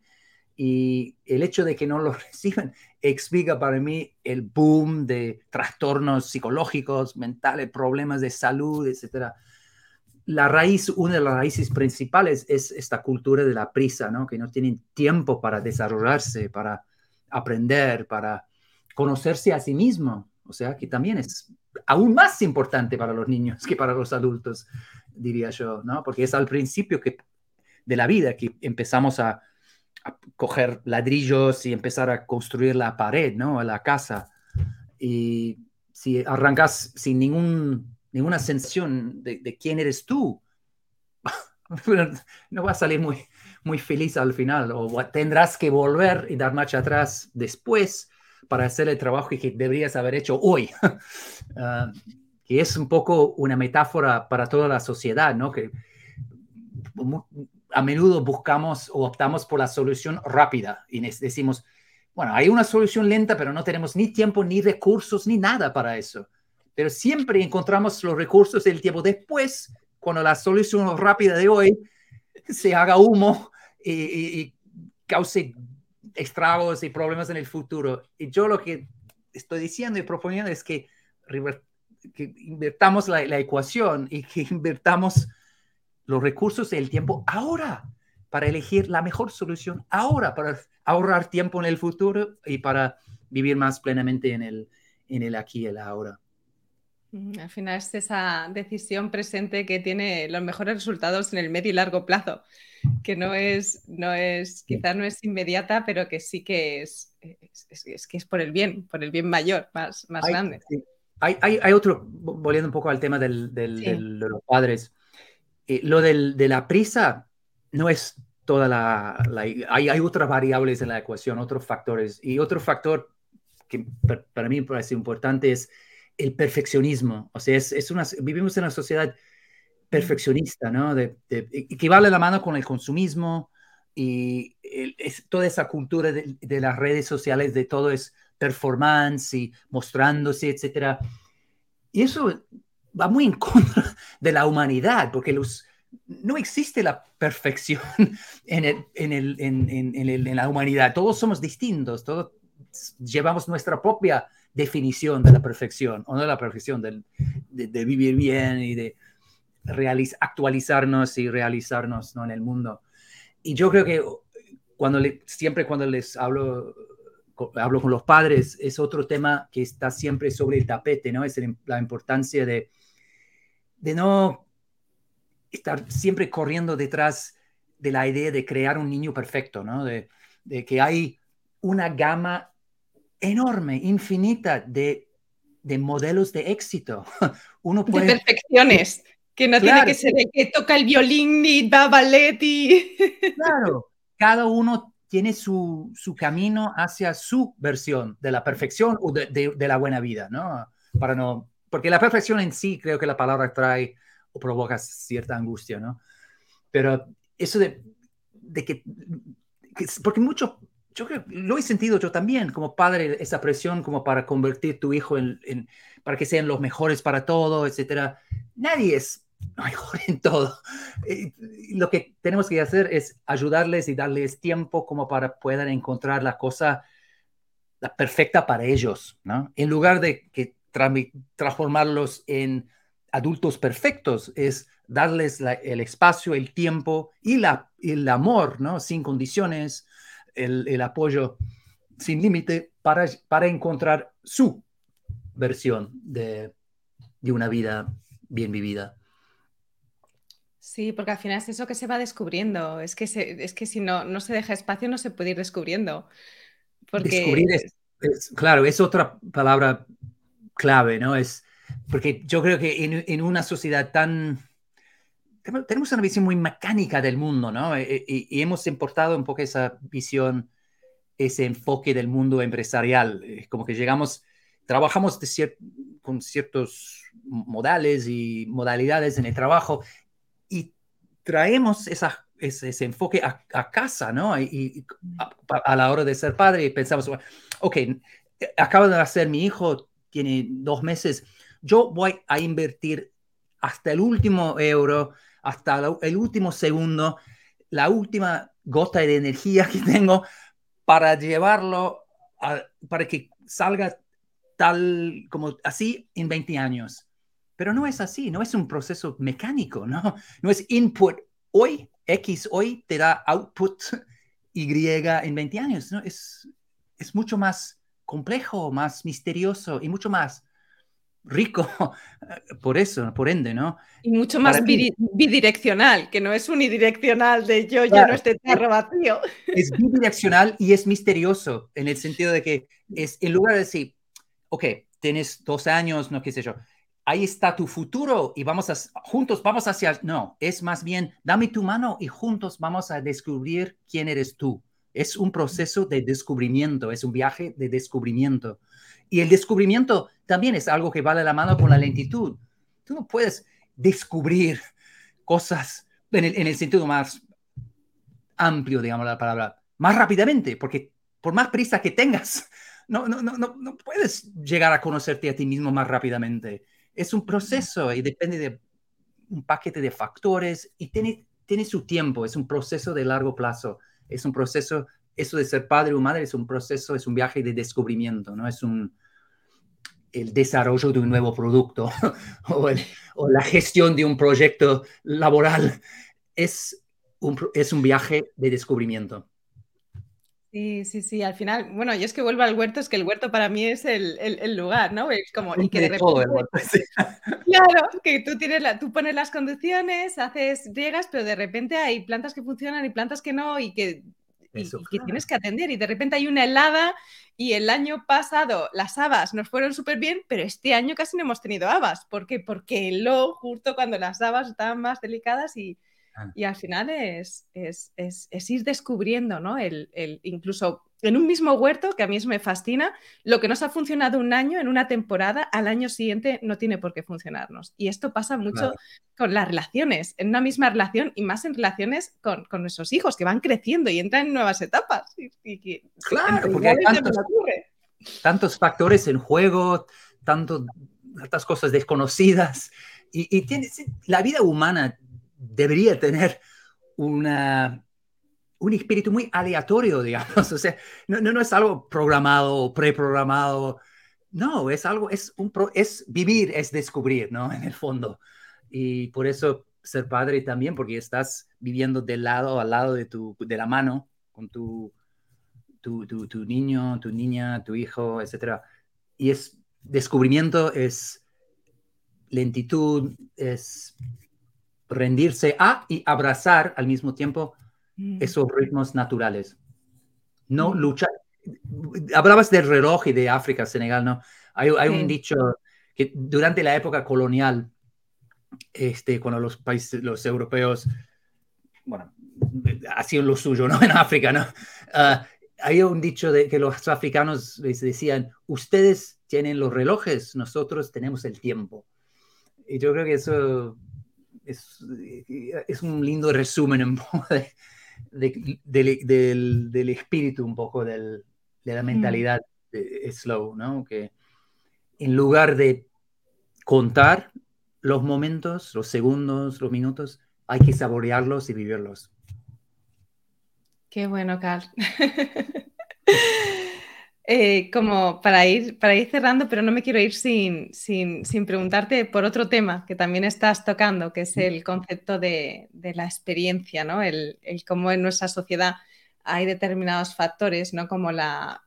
y el hecho de que no lo *laughs* reciban explica para mí el boom de trastornos psicológicos, mentales, problemas de salud, etc. La raíz, una de las raíces principales es esta cultura de la prisa, ¿no? que no tienen tiempo para desarrollarse, para aprender, para conocerse a sí mismo. O sea, que también es aún más importante para los niños que para los adultos, diría yo, ¿no? porque es al principio que, de la vida que empezamos a coger ladrillos y empezar a construir la pared, ¿no? La casa. Y si arrancas sin ningún, ninguna sensación de, quién eres tú, *laughs* no vas a salir muy, muy feliz al final. O tendrás que volver y dar marcha atrás después para hacer el trabajo que deberías haber hecho hoy. uh, *laughs* que es un poco una metáfora para toda la sociedad, ¿no? Que a menudo buscamos o optamos por la solución rápida y decimos, bueno, hay una solución lenta, pero no tenemos ni tiempo, ni recursos, ni nada para eso. Pero siempre encontramos los recursos el tiempo después, cuando la solución rápida de hoy se haga humo y, cause estragos y problemas en el futuro. Y yo lo que estoy diciendo y proponiendo es que, que invertamos la, la ecuación y que *laughs* invertamos los recursos y el tiempo ahora para elegir la mejor solución ahora, para ahorrar tiempo en el futuro y para vivir más plenamente en el, en el aquí y el ahora. Mm, al final es esa decisión presente que tiene los mejores resultados en el medio y largo plazo, que no es, no es quizás no es inmediata, pero que sí que es, es, que es por el bien, por el bien mayor, más, más grande. hay, hay, otro, volviendo un poco al tema del, de los padres, eh, lo del, de la prisa no es toda la... hay, hay, otras variables en la ecuación, otros factores. Y otro factor que para mí parece importante es el perfeccionismo. O sea, es, es una, vivimos en una sociedad perfeccionista, ¿no? De, que va de la mano con el consumismo y es, toda esa cultura de, de, las redes sociales, de todo es performance y mostrándose, etcétera. Y eso va muy en contra de la humanidad, porque los, no existe la perfección *laughs* en, el, en, el, en, en, la humanidad. Todos somos distintos, todos llevamos nuestra propia definición de la perfección, o no de la perfección, de, de, vivir bien y de actualizarnos y realizarnos ¿no? en el mundo. Y yo creo que cuando siempre cuando les hablo hablo con los padres, es otro tema que está siempre sobre el tapete, ¿no? Es la importancia de, de no estar siempre corriendo detrás de la idea de crear un niño perfecto, ¿no? De, de que hay una gama enorme, infinita de, de modelos de éxito. *laughs* Uno puede... De perfecciones, que no tiene que ser el que toca el violín ni da ballet y... *laughs* Claro, cada uno tiene su, su, camino hacia su versión de la perfección o de, de, la buena vida, ¿no? Para no, porque la perfección en sí creo que la palabra trae o provoca cierta angustia, ¿no? Pero eso de, que, porque mucho, yo lo he sentido yo también como padre, esa presión como para convertir tu hijo en, en para que sean los mejores para todo, etcétera. Nadie es *laughs* mejor en todo. Eh, lo que tenemos que hacer es ayudarles y darles tiempo como para puedan encontrar la cosa la perfecta para ellos, ¿no? En lugar de que transformarlos en adultos perfectos, es darles el espacio, el tiempo y la, el amor, ¿no? Sin condiciones, el, el apoyo sin límite para, para encontrar su versión de, de una vida bien vivida. Sí, porque al final es eso que se va descubriendo. Es que, es que si no, no se deja espacio, no se puede ir descubriendo. Porque... Descubrir es, claro, es otra palabra clave, ¿no? Es porque yo creo que en, una sociedad tan... Tenemos una visión muy mecánica del mundo, ¿no? E, e, y, hemos importado un poco esa visión, ese enfoque del mundo empresarial. Como que llegamos, trabajamos con ciertos modales y modalidades en el trabajo y traemos esa, ese, enfoque a, casa, ¿no? Y, a, la hora de ser padre pensamos, ok, acaba de nacer mi hijo, tiene dos meses, yo voy a invertir hasta el último euro, hasta el último segundo, la última gota de energía que tengo para llevarlo, para que salga tal como así en 20 años. Pero no es así, no es un proceso mecánico, ¿no? No es input hoy, X hoy te da output *laughs* Y en 20 años, ¿no? Es, es mucho más complejo, más misterioso y mucho más rico *laughs* por eso, por ende, ¿no? Y mucho más bidireccional, que no es unidireccional de yo ya no este tarro vacío. *laughs* Es bidireccional y es misterioso en el sentido de que es en lugar de decir, ok, tienes dos años, no qué sé yo, ahí está tu futuro y vamos a, juntos vamos hacia, no, es más bien, dame tu mano y juntos vamos a descubrir quién eres tú. Es un proceso de descubrimiento, es un viaje de descubrimiento. Y el descubrimiento también es algo que va de la mano con la lentitud. Tú no puedes descubrir cosas en el, en el sentido más amplio, digamos la palabra, más rápidamente, porque por más prisa que tengas, no, no, no, no, puedes llegar a conocerte a ti mismo más rápidamente es un proceso y depende de un paquete de factores y tiene, tiene su tiempo, es un proceso de largo plazo, es un proceso, eso de ser padre o madre es un proceso, es un viaje de descubrimiento, no es un el desarrollo de un nuevo producto *laughs* o, la gestión de un proyecto laboral, es un, es un viaje de descubrimiento. Sí, sí, sí, al final, bueno, yo es que vuelvo al huerto, es que el huerto para mí es el, el, lugar, ¿no? Es como, y que de repente, *laughs* claro, que tú, tienes la, tú pones las condiciones, haces, riegas, pero de repente hay plantas que funcionan y plantas que no, y que que tienes que atender y de repente hay una helada y el año pasado las habas nos fueron súper bien, pero este año casi no hemos tenido habas. ¿Por qué? Porque heló justo cuando las habas estaban más delicadas y, ah. y al final es, es, es, ir descubriendo, ¿no? El, el, incluso en un mismo huerto, que a mí eso me fascina, lo que nos ha funcionado un año, en una temporada, al año siguiente no tiene por qué funcionarnos. Y esto pasa mucho con las relaciones, en una misma relación y más en relaciones con, nuestros hijos, que van creciendo y entran en nuevas etapas. Y, claro, porque hay tantos, factores en juego, tantas cosas desconocidas. Y, y la vida humana debería tener una un espíritu muy aleatorio, digamos. *laughs* O sea, no, no, es algo programado o preprogramado. No, es algo, es, un es vivir, es descubrir, ¿no? En el fondo. Y por eso ser padre también, porque estás viviendo de lado a lado de, tu, de la mano con tu, tu, tu, tu niño, tu niña, tu hijo, etc. Y es descubrimiento, es lentitud, es rendirse a y abrazar al mismo tiempo Mm. esos ritmos naturales. No mm. luchar. Hablabas del reloj y de África, Senegal, ¿no? Hay, un dicho que durante la época colonial, este, cuando los países, los europeos, bueno, hacían lo suyo, ¿no? *laughs* En África, ¿no? Uh, hay un dicho de que los africanos les decían, ustedes tienen los relojes, nosotros tenemos el tiempo. Y yo creo que eso es, es un lindo resumen en de, del, espíritu un poco de la mm. mentalidad slow, ¿no? Que en lugar de contar los momentos, los segundos, los minutos, hay que saborearlos y vivirlos. Qué bueno, Carl. *laughs* Eh, como para ir, para ir cerrando, pero no me quiero ir sin, sin, preguntarte por otro tema que también estás tocando, que es el concepto de, la experiencia, ¿no? El, cómo en nuestra sociedad hay determinados factores, ¿no? Como la,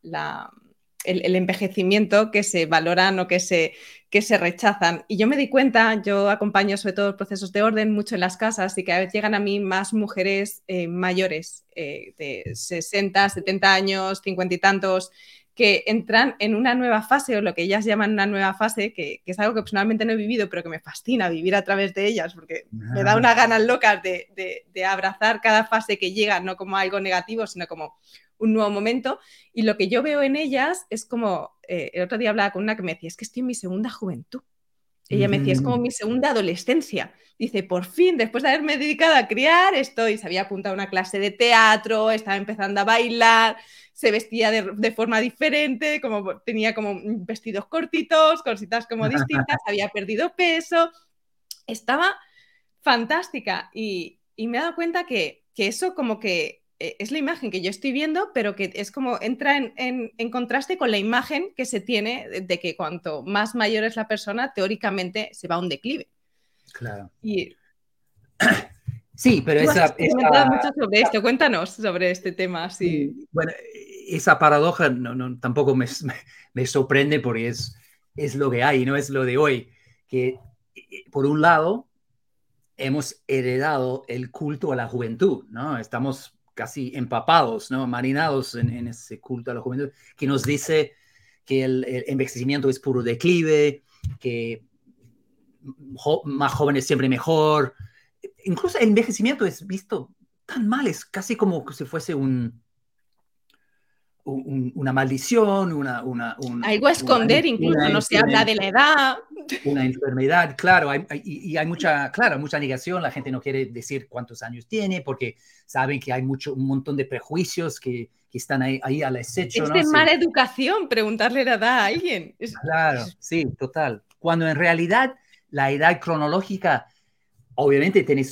el, envejecimiento que se valoran o que se, que se rechazan. Y yo me di cuenta, yo acompaño sobre todo procesos de orden mucho en las casas y que a veces llegan a mí más mujeres eh, mayores, eh, de 60, 70 años, 50 y tantos, que entran en una nueva fase o lo que ellas llaman una nueva fase, que, es algo que personalmente no he vivido, pero que me fascina vivir a través de ellas, porque me da una ganas locas de, de, abrazar cada fase que llega, no como algo negativo, sino como un nuevo momento. Y lo que yo veo en ellas es como, eh, el otro día hablaba con una que me decía, es que estoy en mi segunda juventud. Ella me decía, es como mi segunda adolescencia. Dice, por fin, después de haberme dedicado a criar, estoy, se había apuntado a una clase de teatro, estaba empezando a bailar, se vestía de, forma diferente, como tenía como vestidos cortitos, cositas como distintas, *laughs* había perdido peso, estaba fantástica y, me he dado cuenta que, eso como que es la imagen que yo estoy viendo, pero que es como entra en, contraste con la imagen que se tiene de, que cuanto más mayor es la persona, teóricamente se va a un declive. Claro. *coughs* Sí, pero esa, mucho sobre esto. Cuéntanos sobre este tema. Sí. Bueno, esa paradoja no, tampoco me, me, sorprende porque es, es lo que hay, no es lo de hoy. Que eh, por un lado hemos heredado el culto a la juventud, ¿no? Estamos casi empapados, ¿no? Marinados en, ese culto a la juventud, que nos dice que el, envejecimiento es puro declive, que más jóvenes siempre mejor. Incluso el envejecimiento es visto tan mal, es casi como si fuese un, una maldición, una... una Algo a esconder incluso, no se habla de la edad. Una enfermedad, claro, y, hay mucha, claro, mucha negación, la gente no quiere decir cuántos años tiene porque saben que hay mucho, un montón de prejuicios que, que están ahí, ahí al acecho. Es de mala educación preguntarle la edad a alguien. Claro, sí, total. Cuando en realidad la edad cronológica obviamente tiene,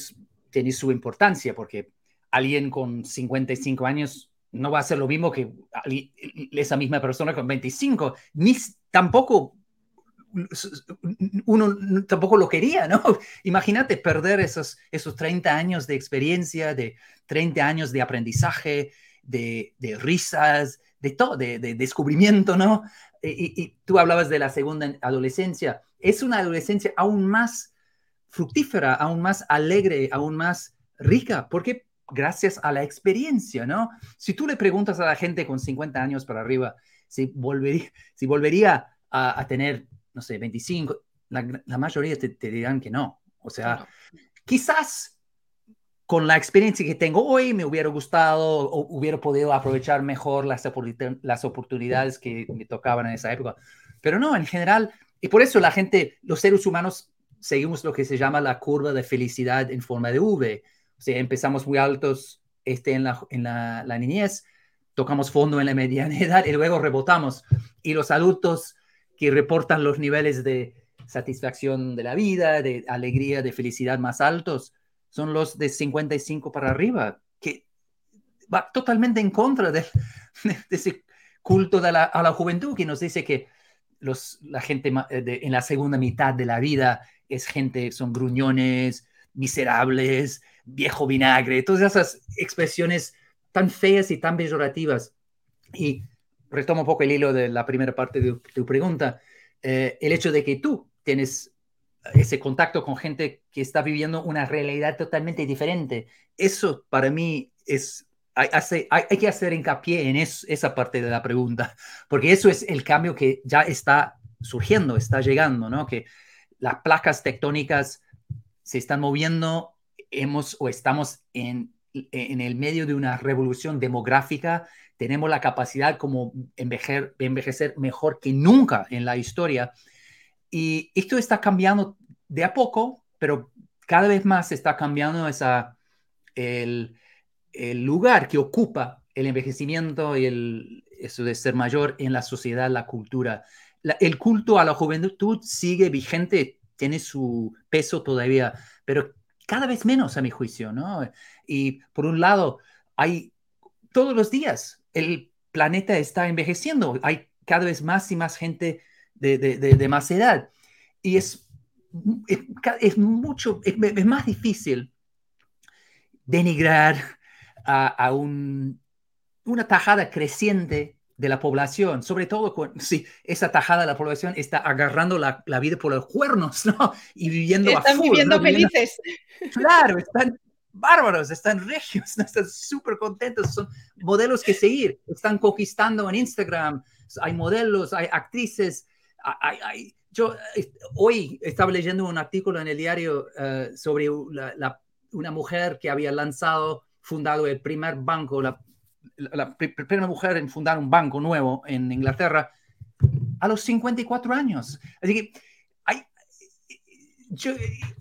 tiene su importancia porque alguien con 55 años no va a ser lo mismo que esa misma persona con 25, ni tampoco uno tampoco lo quería, ¿no? *laughs* Imagínate perder esos, esos 30 años de experiencia, de 30 años de aprendizaje, de, risas, de todo, de, descubrimiento, ¿no? Y, y, tú hablabas de la segunda adolescencia. Es una adolescencia aún más fructífera, aún más alegre, aún más rica, porque gracias a la experiencia, ¿no? Si tú le preguntas a la gente con 50 años para arriba si volvería, si volvería a, tener, no sé, 25, la, mayoría te, dirán que no. O sea, quizás con la experiencia que tengo hoy me hubiera gustado o hubiera podido aprovechar mejor las, las oportunidades que me tocaban en esa época. Pero no, en general, y por eso la gente, los seres humanos, seguimos lo que se llama la curva de felicidad en forma de V. O empezamos muy altos este, en, la, en la, la niñez, tocamos fondo en la *laughs* mediana edad y luego rebotamos. Y los adultos que reportan los niveles de satisfacción de la vida, de alegría, de felicidad más altos, son los de 55 para arriba, que va totalmente en contra *laughs* de, ese culto de la, a la juventud que nos dice que los, la gente en la segunda mitad de la vida es gente, son gruñones, miserables, viejo vinagre, todas esas expresiones tan feas y tan peyorativas. Y retomo un poco el hilo de la primera parte de tu pregunta, eh, el hecho de que tú tienes ese contacto con gente que está viviendo una realidad totalmente diferente, eso para mí es, hay, hay, que hacer hincapié en esa parte de la pregunta, porque eso es el cambio que ya está surgiendo, está llegando, ¿no? Que las placas tectónicas se están moviendo, hemos o estamos en en el medio de una revolución demográfica, tenemos la capacidad como envejecer, envejecer mejor que nunca en la historia. Y esto está cambiando de a poco, pero cada vez más está cambiando esa, el, el lugar que ocupa el envejecimiento y el, eso de ser mayor en la sociedad, la cultura. el culto a la juventud sigue vigente, tiene su peso todavía, pero cada vez menos a mi juicio, ¿no? Y por un lado, hay todos los días, el planeta está envejeciendo, hay cada vez más y más gente de, más edad. Y es, es, mucho, es, más difícil denigrar a, un, una tajada creciente de la población, sobre todo si *laughs* esa tajada de la población está agarrando la, la vida por los cuernos, *laughs* ¿no? Y viviendo están viviendo felices. Claro, están bárbaros, están regios, *laughs* están súper contentos, son modelos que seguir, están conquistando en Instagram, hay modelos, hay actrices, hay, yo hoy estaba leyendo un artículo en el diario eh, sobre una mujer que había lanzado, fundado el primer banco, la, la primera mujer en fundar un banco nuevo en Inglaterra a los 54 años. Así que hay,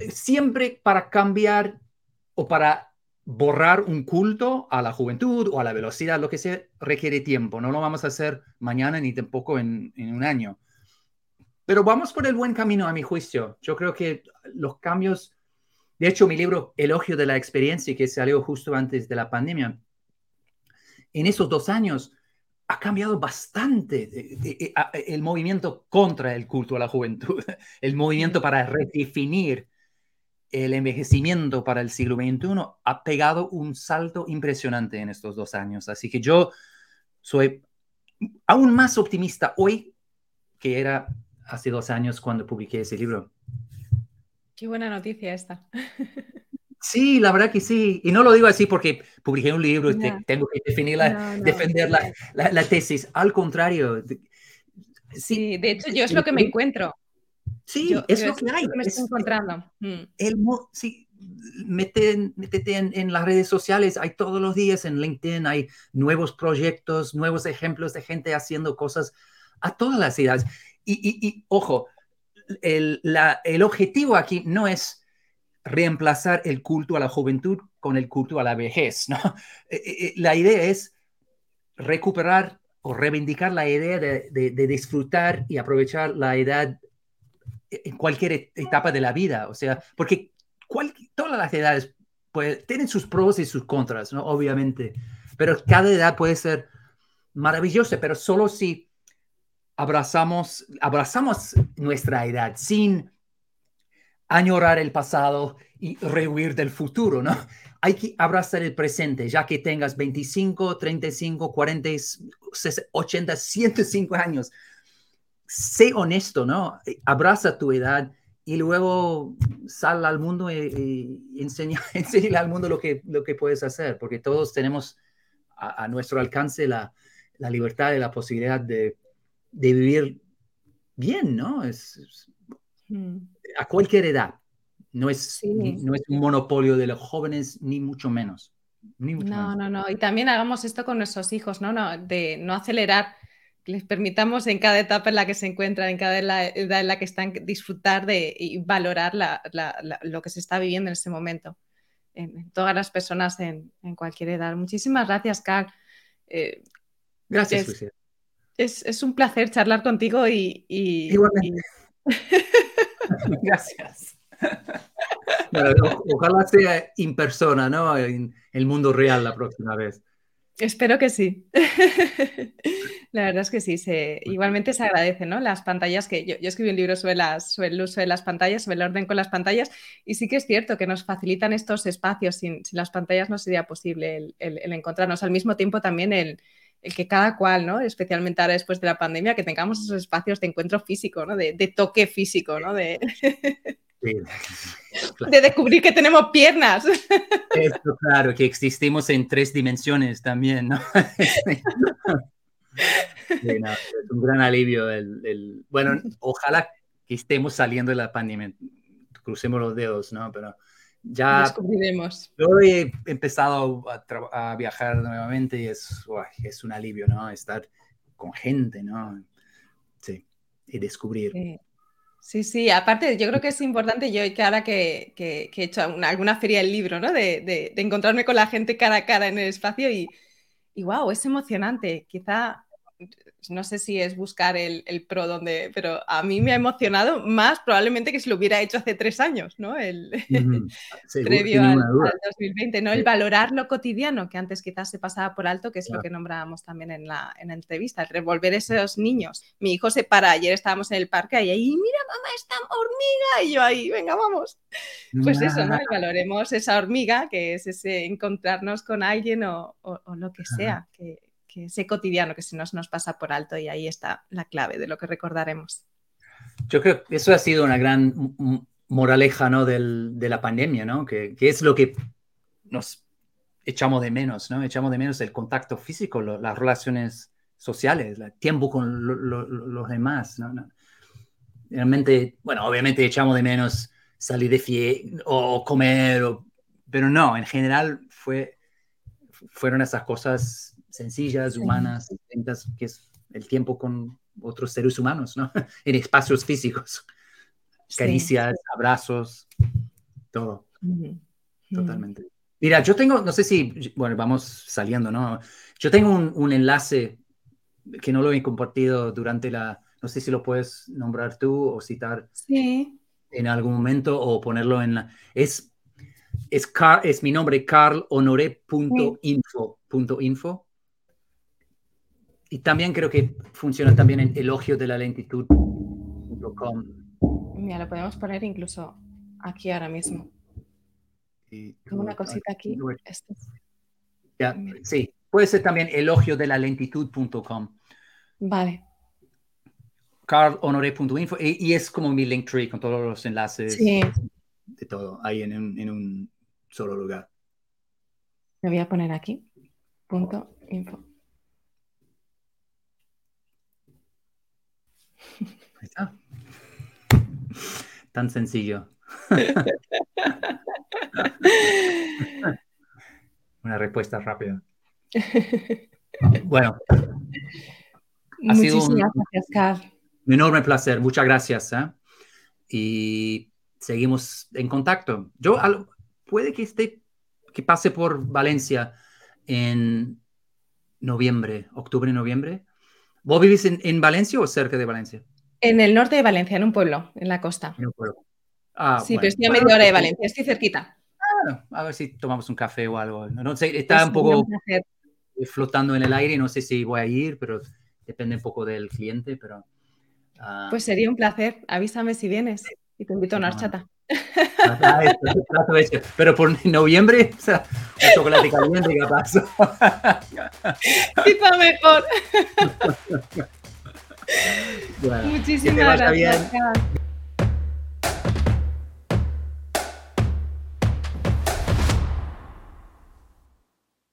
siempre para cambiar o para borrar un culto a la juventud o a la velocidad, lo que sea, requiere tiempo. No lo vamos a hacer mañana ni tampoco en, en un año. Pero vamos por el buen camino, a mi juicio. Yo creo que los cambios, de hecho, mi libro Elogio de la Experiencia, que salió justo antes de la pandemia, en esos dos años ha cambiado bastante eh, eh, eh, el movimiento contra el culto a la juventud, *laughs* el movimiento para redefinir el envejecimiento para el siglo XXI ha pegado un salto impresionante en estos dos años. Así que yo soy aún más optimista hoy que era hace dos años cuando publiqué ese libro. Qué buena noticia esta. *laughs* Sí, la verdad que sí. Y no lo digo así porque publiqué un libro y tengo que definir defender la, la, tesis. Al contrario. Sí, de hecho yo es lo que me encuentro. Sí, es lo que hay. me estoy encontrando. Mm. El, sí, métete, en, en, las redes sociales, hay todos los días en LinkedIn, hay nuevos proyectos, nuevos ejemplos de gente haciendo cosas a todas las edades. Y, y, y ojo, el, la, el objetivo aquí no es reemplazar el culto a la juventud con el culto a la vejez. ¿no? *laughs* Eh, eh, la idea es recuperar o reivindicar la idea de, disfrutar y aprovechar la edad en cualquier etapa de la vida. O sea, porque todas las edades pues, tienen sus pros y sus contras, ¿no? Obviamente. Pero cada edad puede ser maravillosa, pero solo si abrazamos, abrazamos nuestra edad sin añorar el pasado y rehuir del futuro, ¿no? Hay que abrazar el presente, ya que tengas 25, 35, 40, 80, 105 años. Sé honesto, ¿no? Abraza tu edad y luego sal al mundo y, enseña, *laughs* enseña, al mundo lo que, lo que puedes hacer, porque todos tenemos a, nuestro alcance la, la, libertad y la posibilidad de, de vivir bien, ¿no? Es. A cualquier edad. No es, no es un monopolio de los jóvenes, ni mucho menos. no, no, no. Y también hagamos esto con nuestros hijos, ¿no? no de no acelerar les permitamos en cada etapa en la que se encuentran, en cada edad en la que están, disfrutar de y valorar lo que se está viviendo en ese momento. En, todas las personas en, cualquier edad. Muchísimas gracias, Carl. Eh, gracias, es, es, un placer charlar contigo y. Igualmente. *laughs* *laughs* gracias. ojalá sea en persona, ¿no? En el mundo real la próxima vez. Espero que sí. *laughs* La verdad es que sí, se, igualmente se agradece, ¿no? Las pantallas que yo, escribí un libro sobre, las, sobre, el uso de las pantallas, sobre el orden con las pantallas, y sí que es cierto que nos facilitan estos espacios. Sin, las pantallas no sería posible el, encontrarnos. Al mismo tiempo también el, que cada cual, ¿no? Especialmente ahora después de la pandemia, que tengamos esos espacios de encuentro físico, ¿no? De, toque físico, ¿no? De... *laughs* de descubrir que tenemos piernas. Eso, claro, que existimos en tres dimensiones también, ¿no? *laughs* es un gran alivio. El, Bueno, ojalá que estemos saliendo de la pandemia. Crucemos los dedos, ¿no? Pero ya. Descubriremos. Yo he empezado a, viajar nuevamente y es, es un alivio, ¿no? Estar con gente, ¿no? Sí, y descubrir. Sí. Sí, aparte yo creo que es importante, yo que ahora que, que, he hecho alguna feria del libro, ¿no? De, de, de, encontrarme con la gente cara a cara en el espacio y, y wow, es emocionante. Quizá no sé si es buscar el, pro donde, pero a mí me ha emocionado más probablemente que si lo hubiera hecho hace tres años, ¿no? El *laughs* previo al, 2020, ¿no? El valorar lo cotidiano que antes quizás se pasaba por alto, que es lo que nombrábamos también en la, en la entrevista, el revolver esos niños. Mi hijo se para, ayer estábamos en el parque y ahí, mira mamá, esta hormiga, y yo ahí, venga, vamos. Pues eso, ¿no? *laughs* valoremos esa hormiga, que es ese encontrarnos con alguien o, o lo que sea, que que ese cotidiano que si nos nos pasa por alto y ahí está la clave de lo que recordaremos. Yo creo que eso ha sido una gran moraleja ¿no? Del, de la pandemia, ¿no? Que, que, es lo que nos echamos de menos, ¿no? Echamos de menos el contacto físico, las relaciones sociales, el tiempo con los demás, ¿no? Realmente, bueno, obviamente echamos de menos salir de fiesta o comer, pero no, en general fue, fueron esas cosas sencillas, humanas, que es el tiempo con otros seres humanos, ¿no? *laughs* en espacios físicos. Caricias, abrazos, todo. Totalmente. Mira, yo tengo, no sé si, bueno, vamos saliendo, ¿no? Yo tengo un, enlace que no lo he compartido durante la, no sé si lo puedes nombrar tú o citar sí. en algún momento o ponerlo en la, es, es, car, es mi nombre, carlhonore.info. info. Y también creo que funciona también en elogio de la lentitud.com. Mira, lo podemos poner incluso aquí ahora mismo. Tengo una cosita aquí. sí, puede ser también elogio de la lentitud.com. Vale. carlhonore.info y, y, es como mi link tree con todos los enlaces de todo ahí en un, en un solo lugar. Me voy a poner aquí. Punto info. Está. Tan sencillo. *laughs* Una respuesta rápida. *laughs* Bueno. Ha sido un, gracias, Carl. Un enorme placer. Muchas gracias. ¿eh? Y seguimos en contacto. Yo puede que esté, que pase por Valencia en noviembre, octubre, noviembre. ¿Vos vivís en, Valencia o cerca de Valencia? En el norte de Valencia, en un pueblo, en la costa. En un pueblo. Ah, sí, pero estoy a media hora de Valencia, estoy cerquita. Ah, a ver si tomamos un café o algo. No, sé, está un poco flotando en el aire, no sé si voy a ir, pero depende un poco del cliente, pero... Ah. Pues sería un placer, avísame si vienes y te invito a una horchata. Pero por noviembre, o sea, un chocolate caliente, paso Quizá *laughs* mejor. Muchísimas gracias.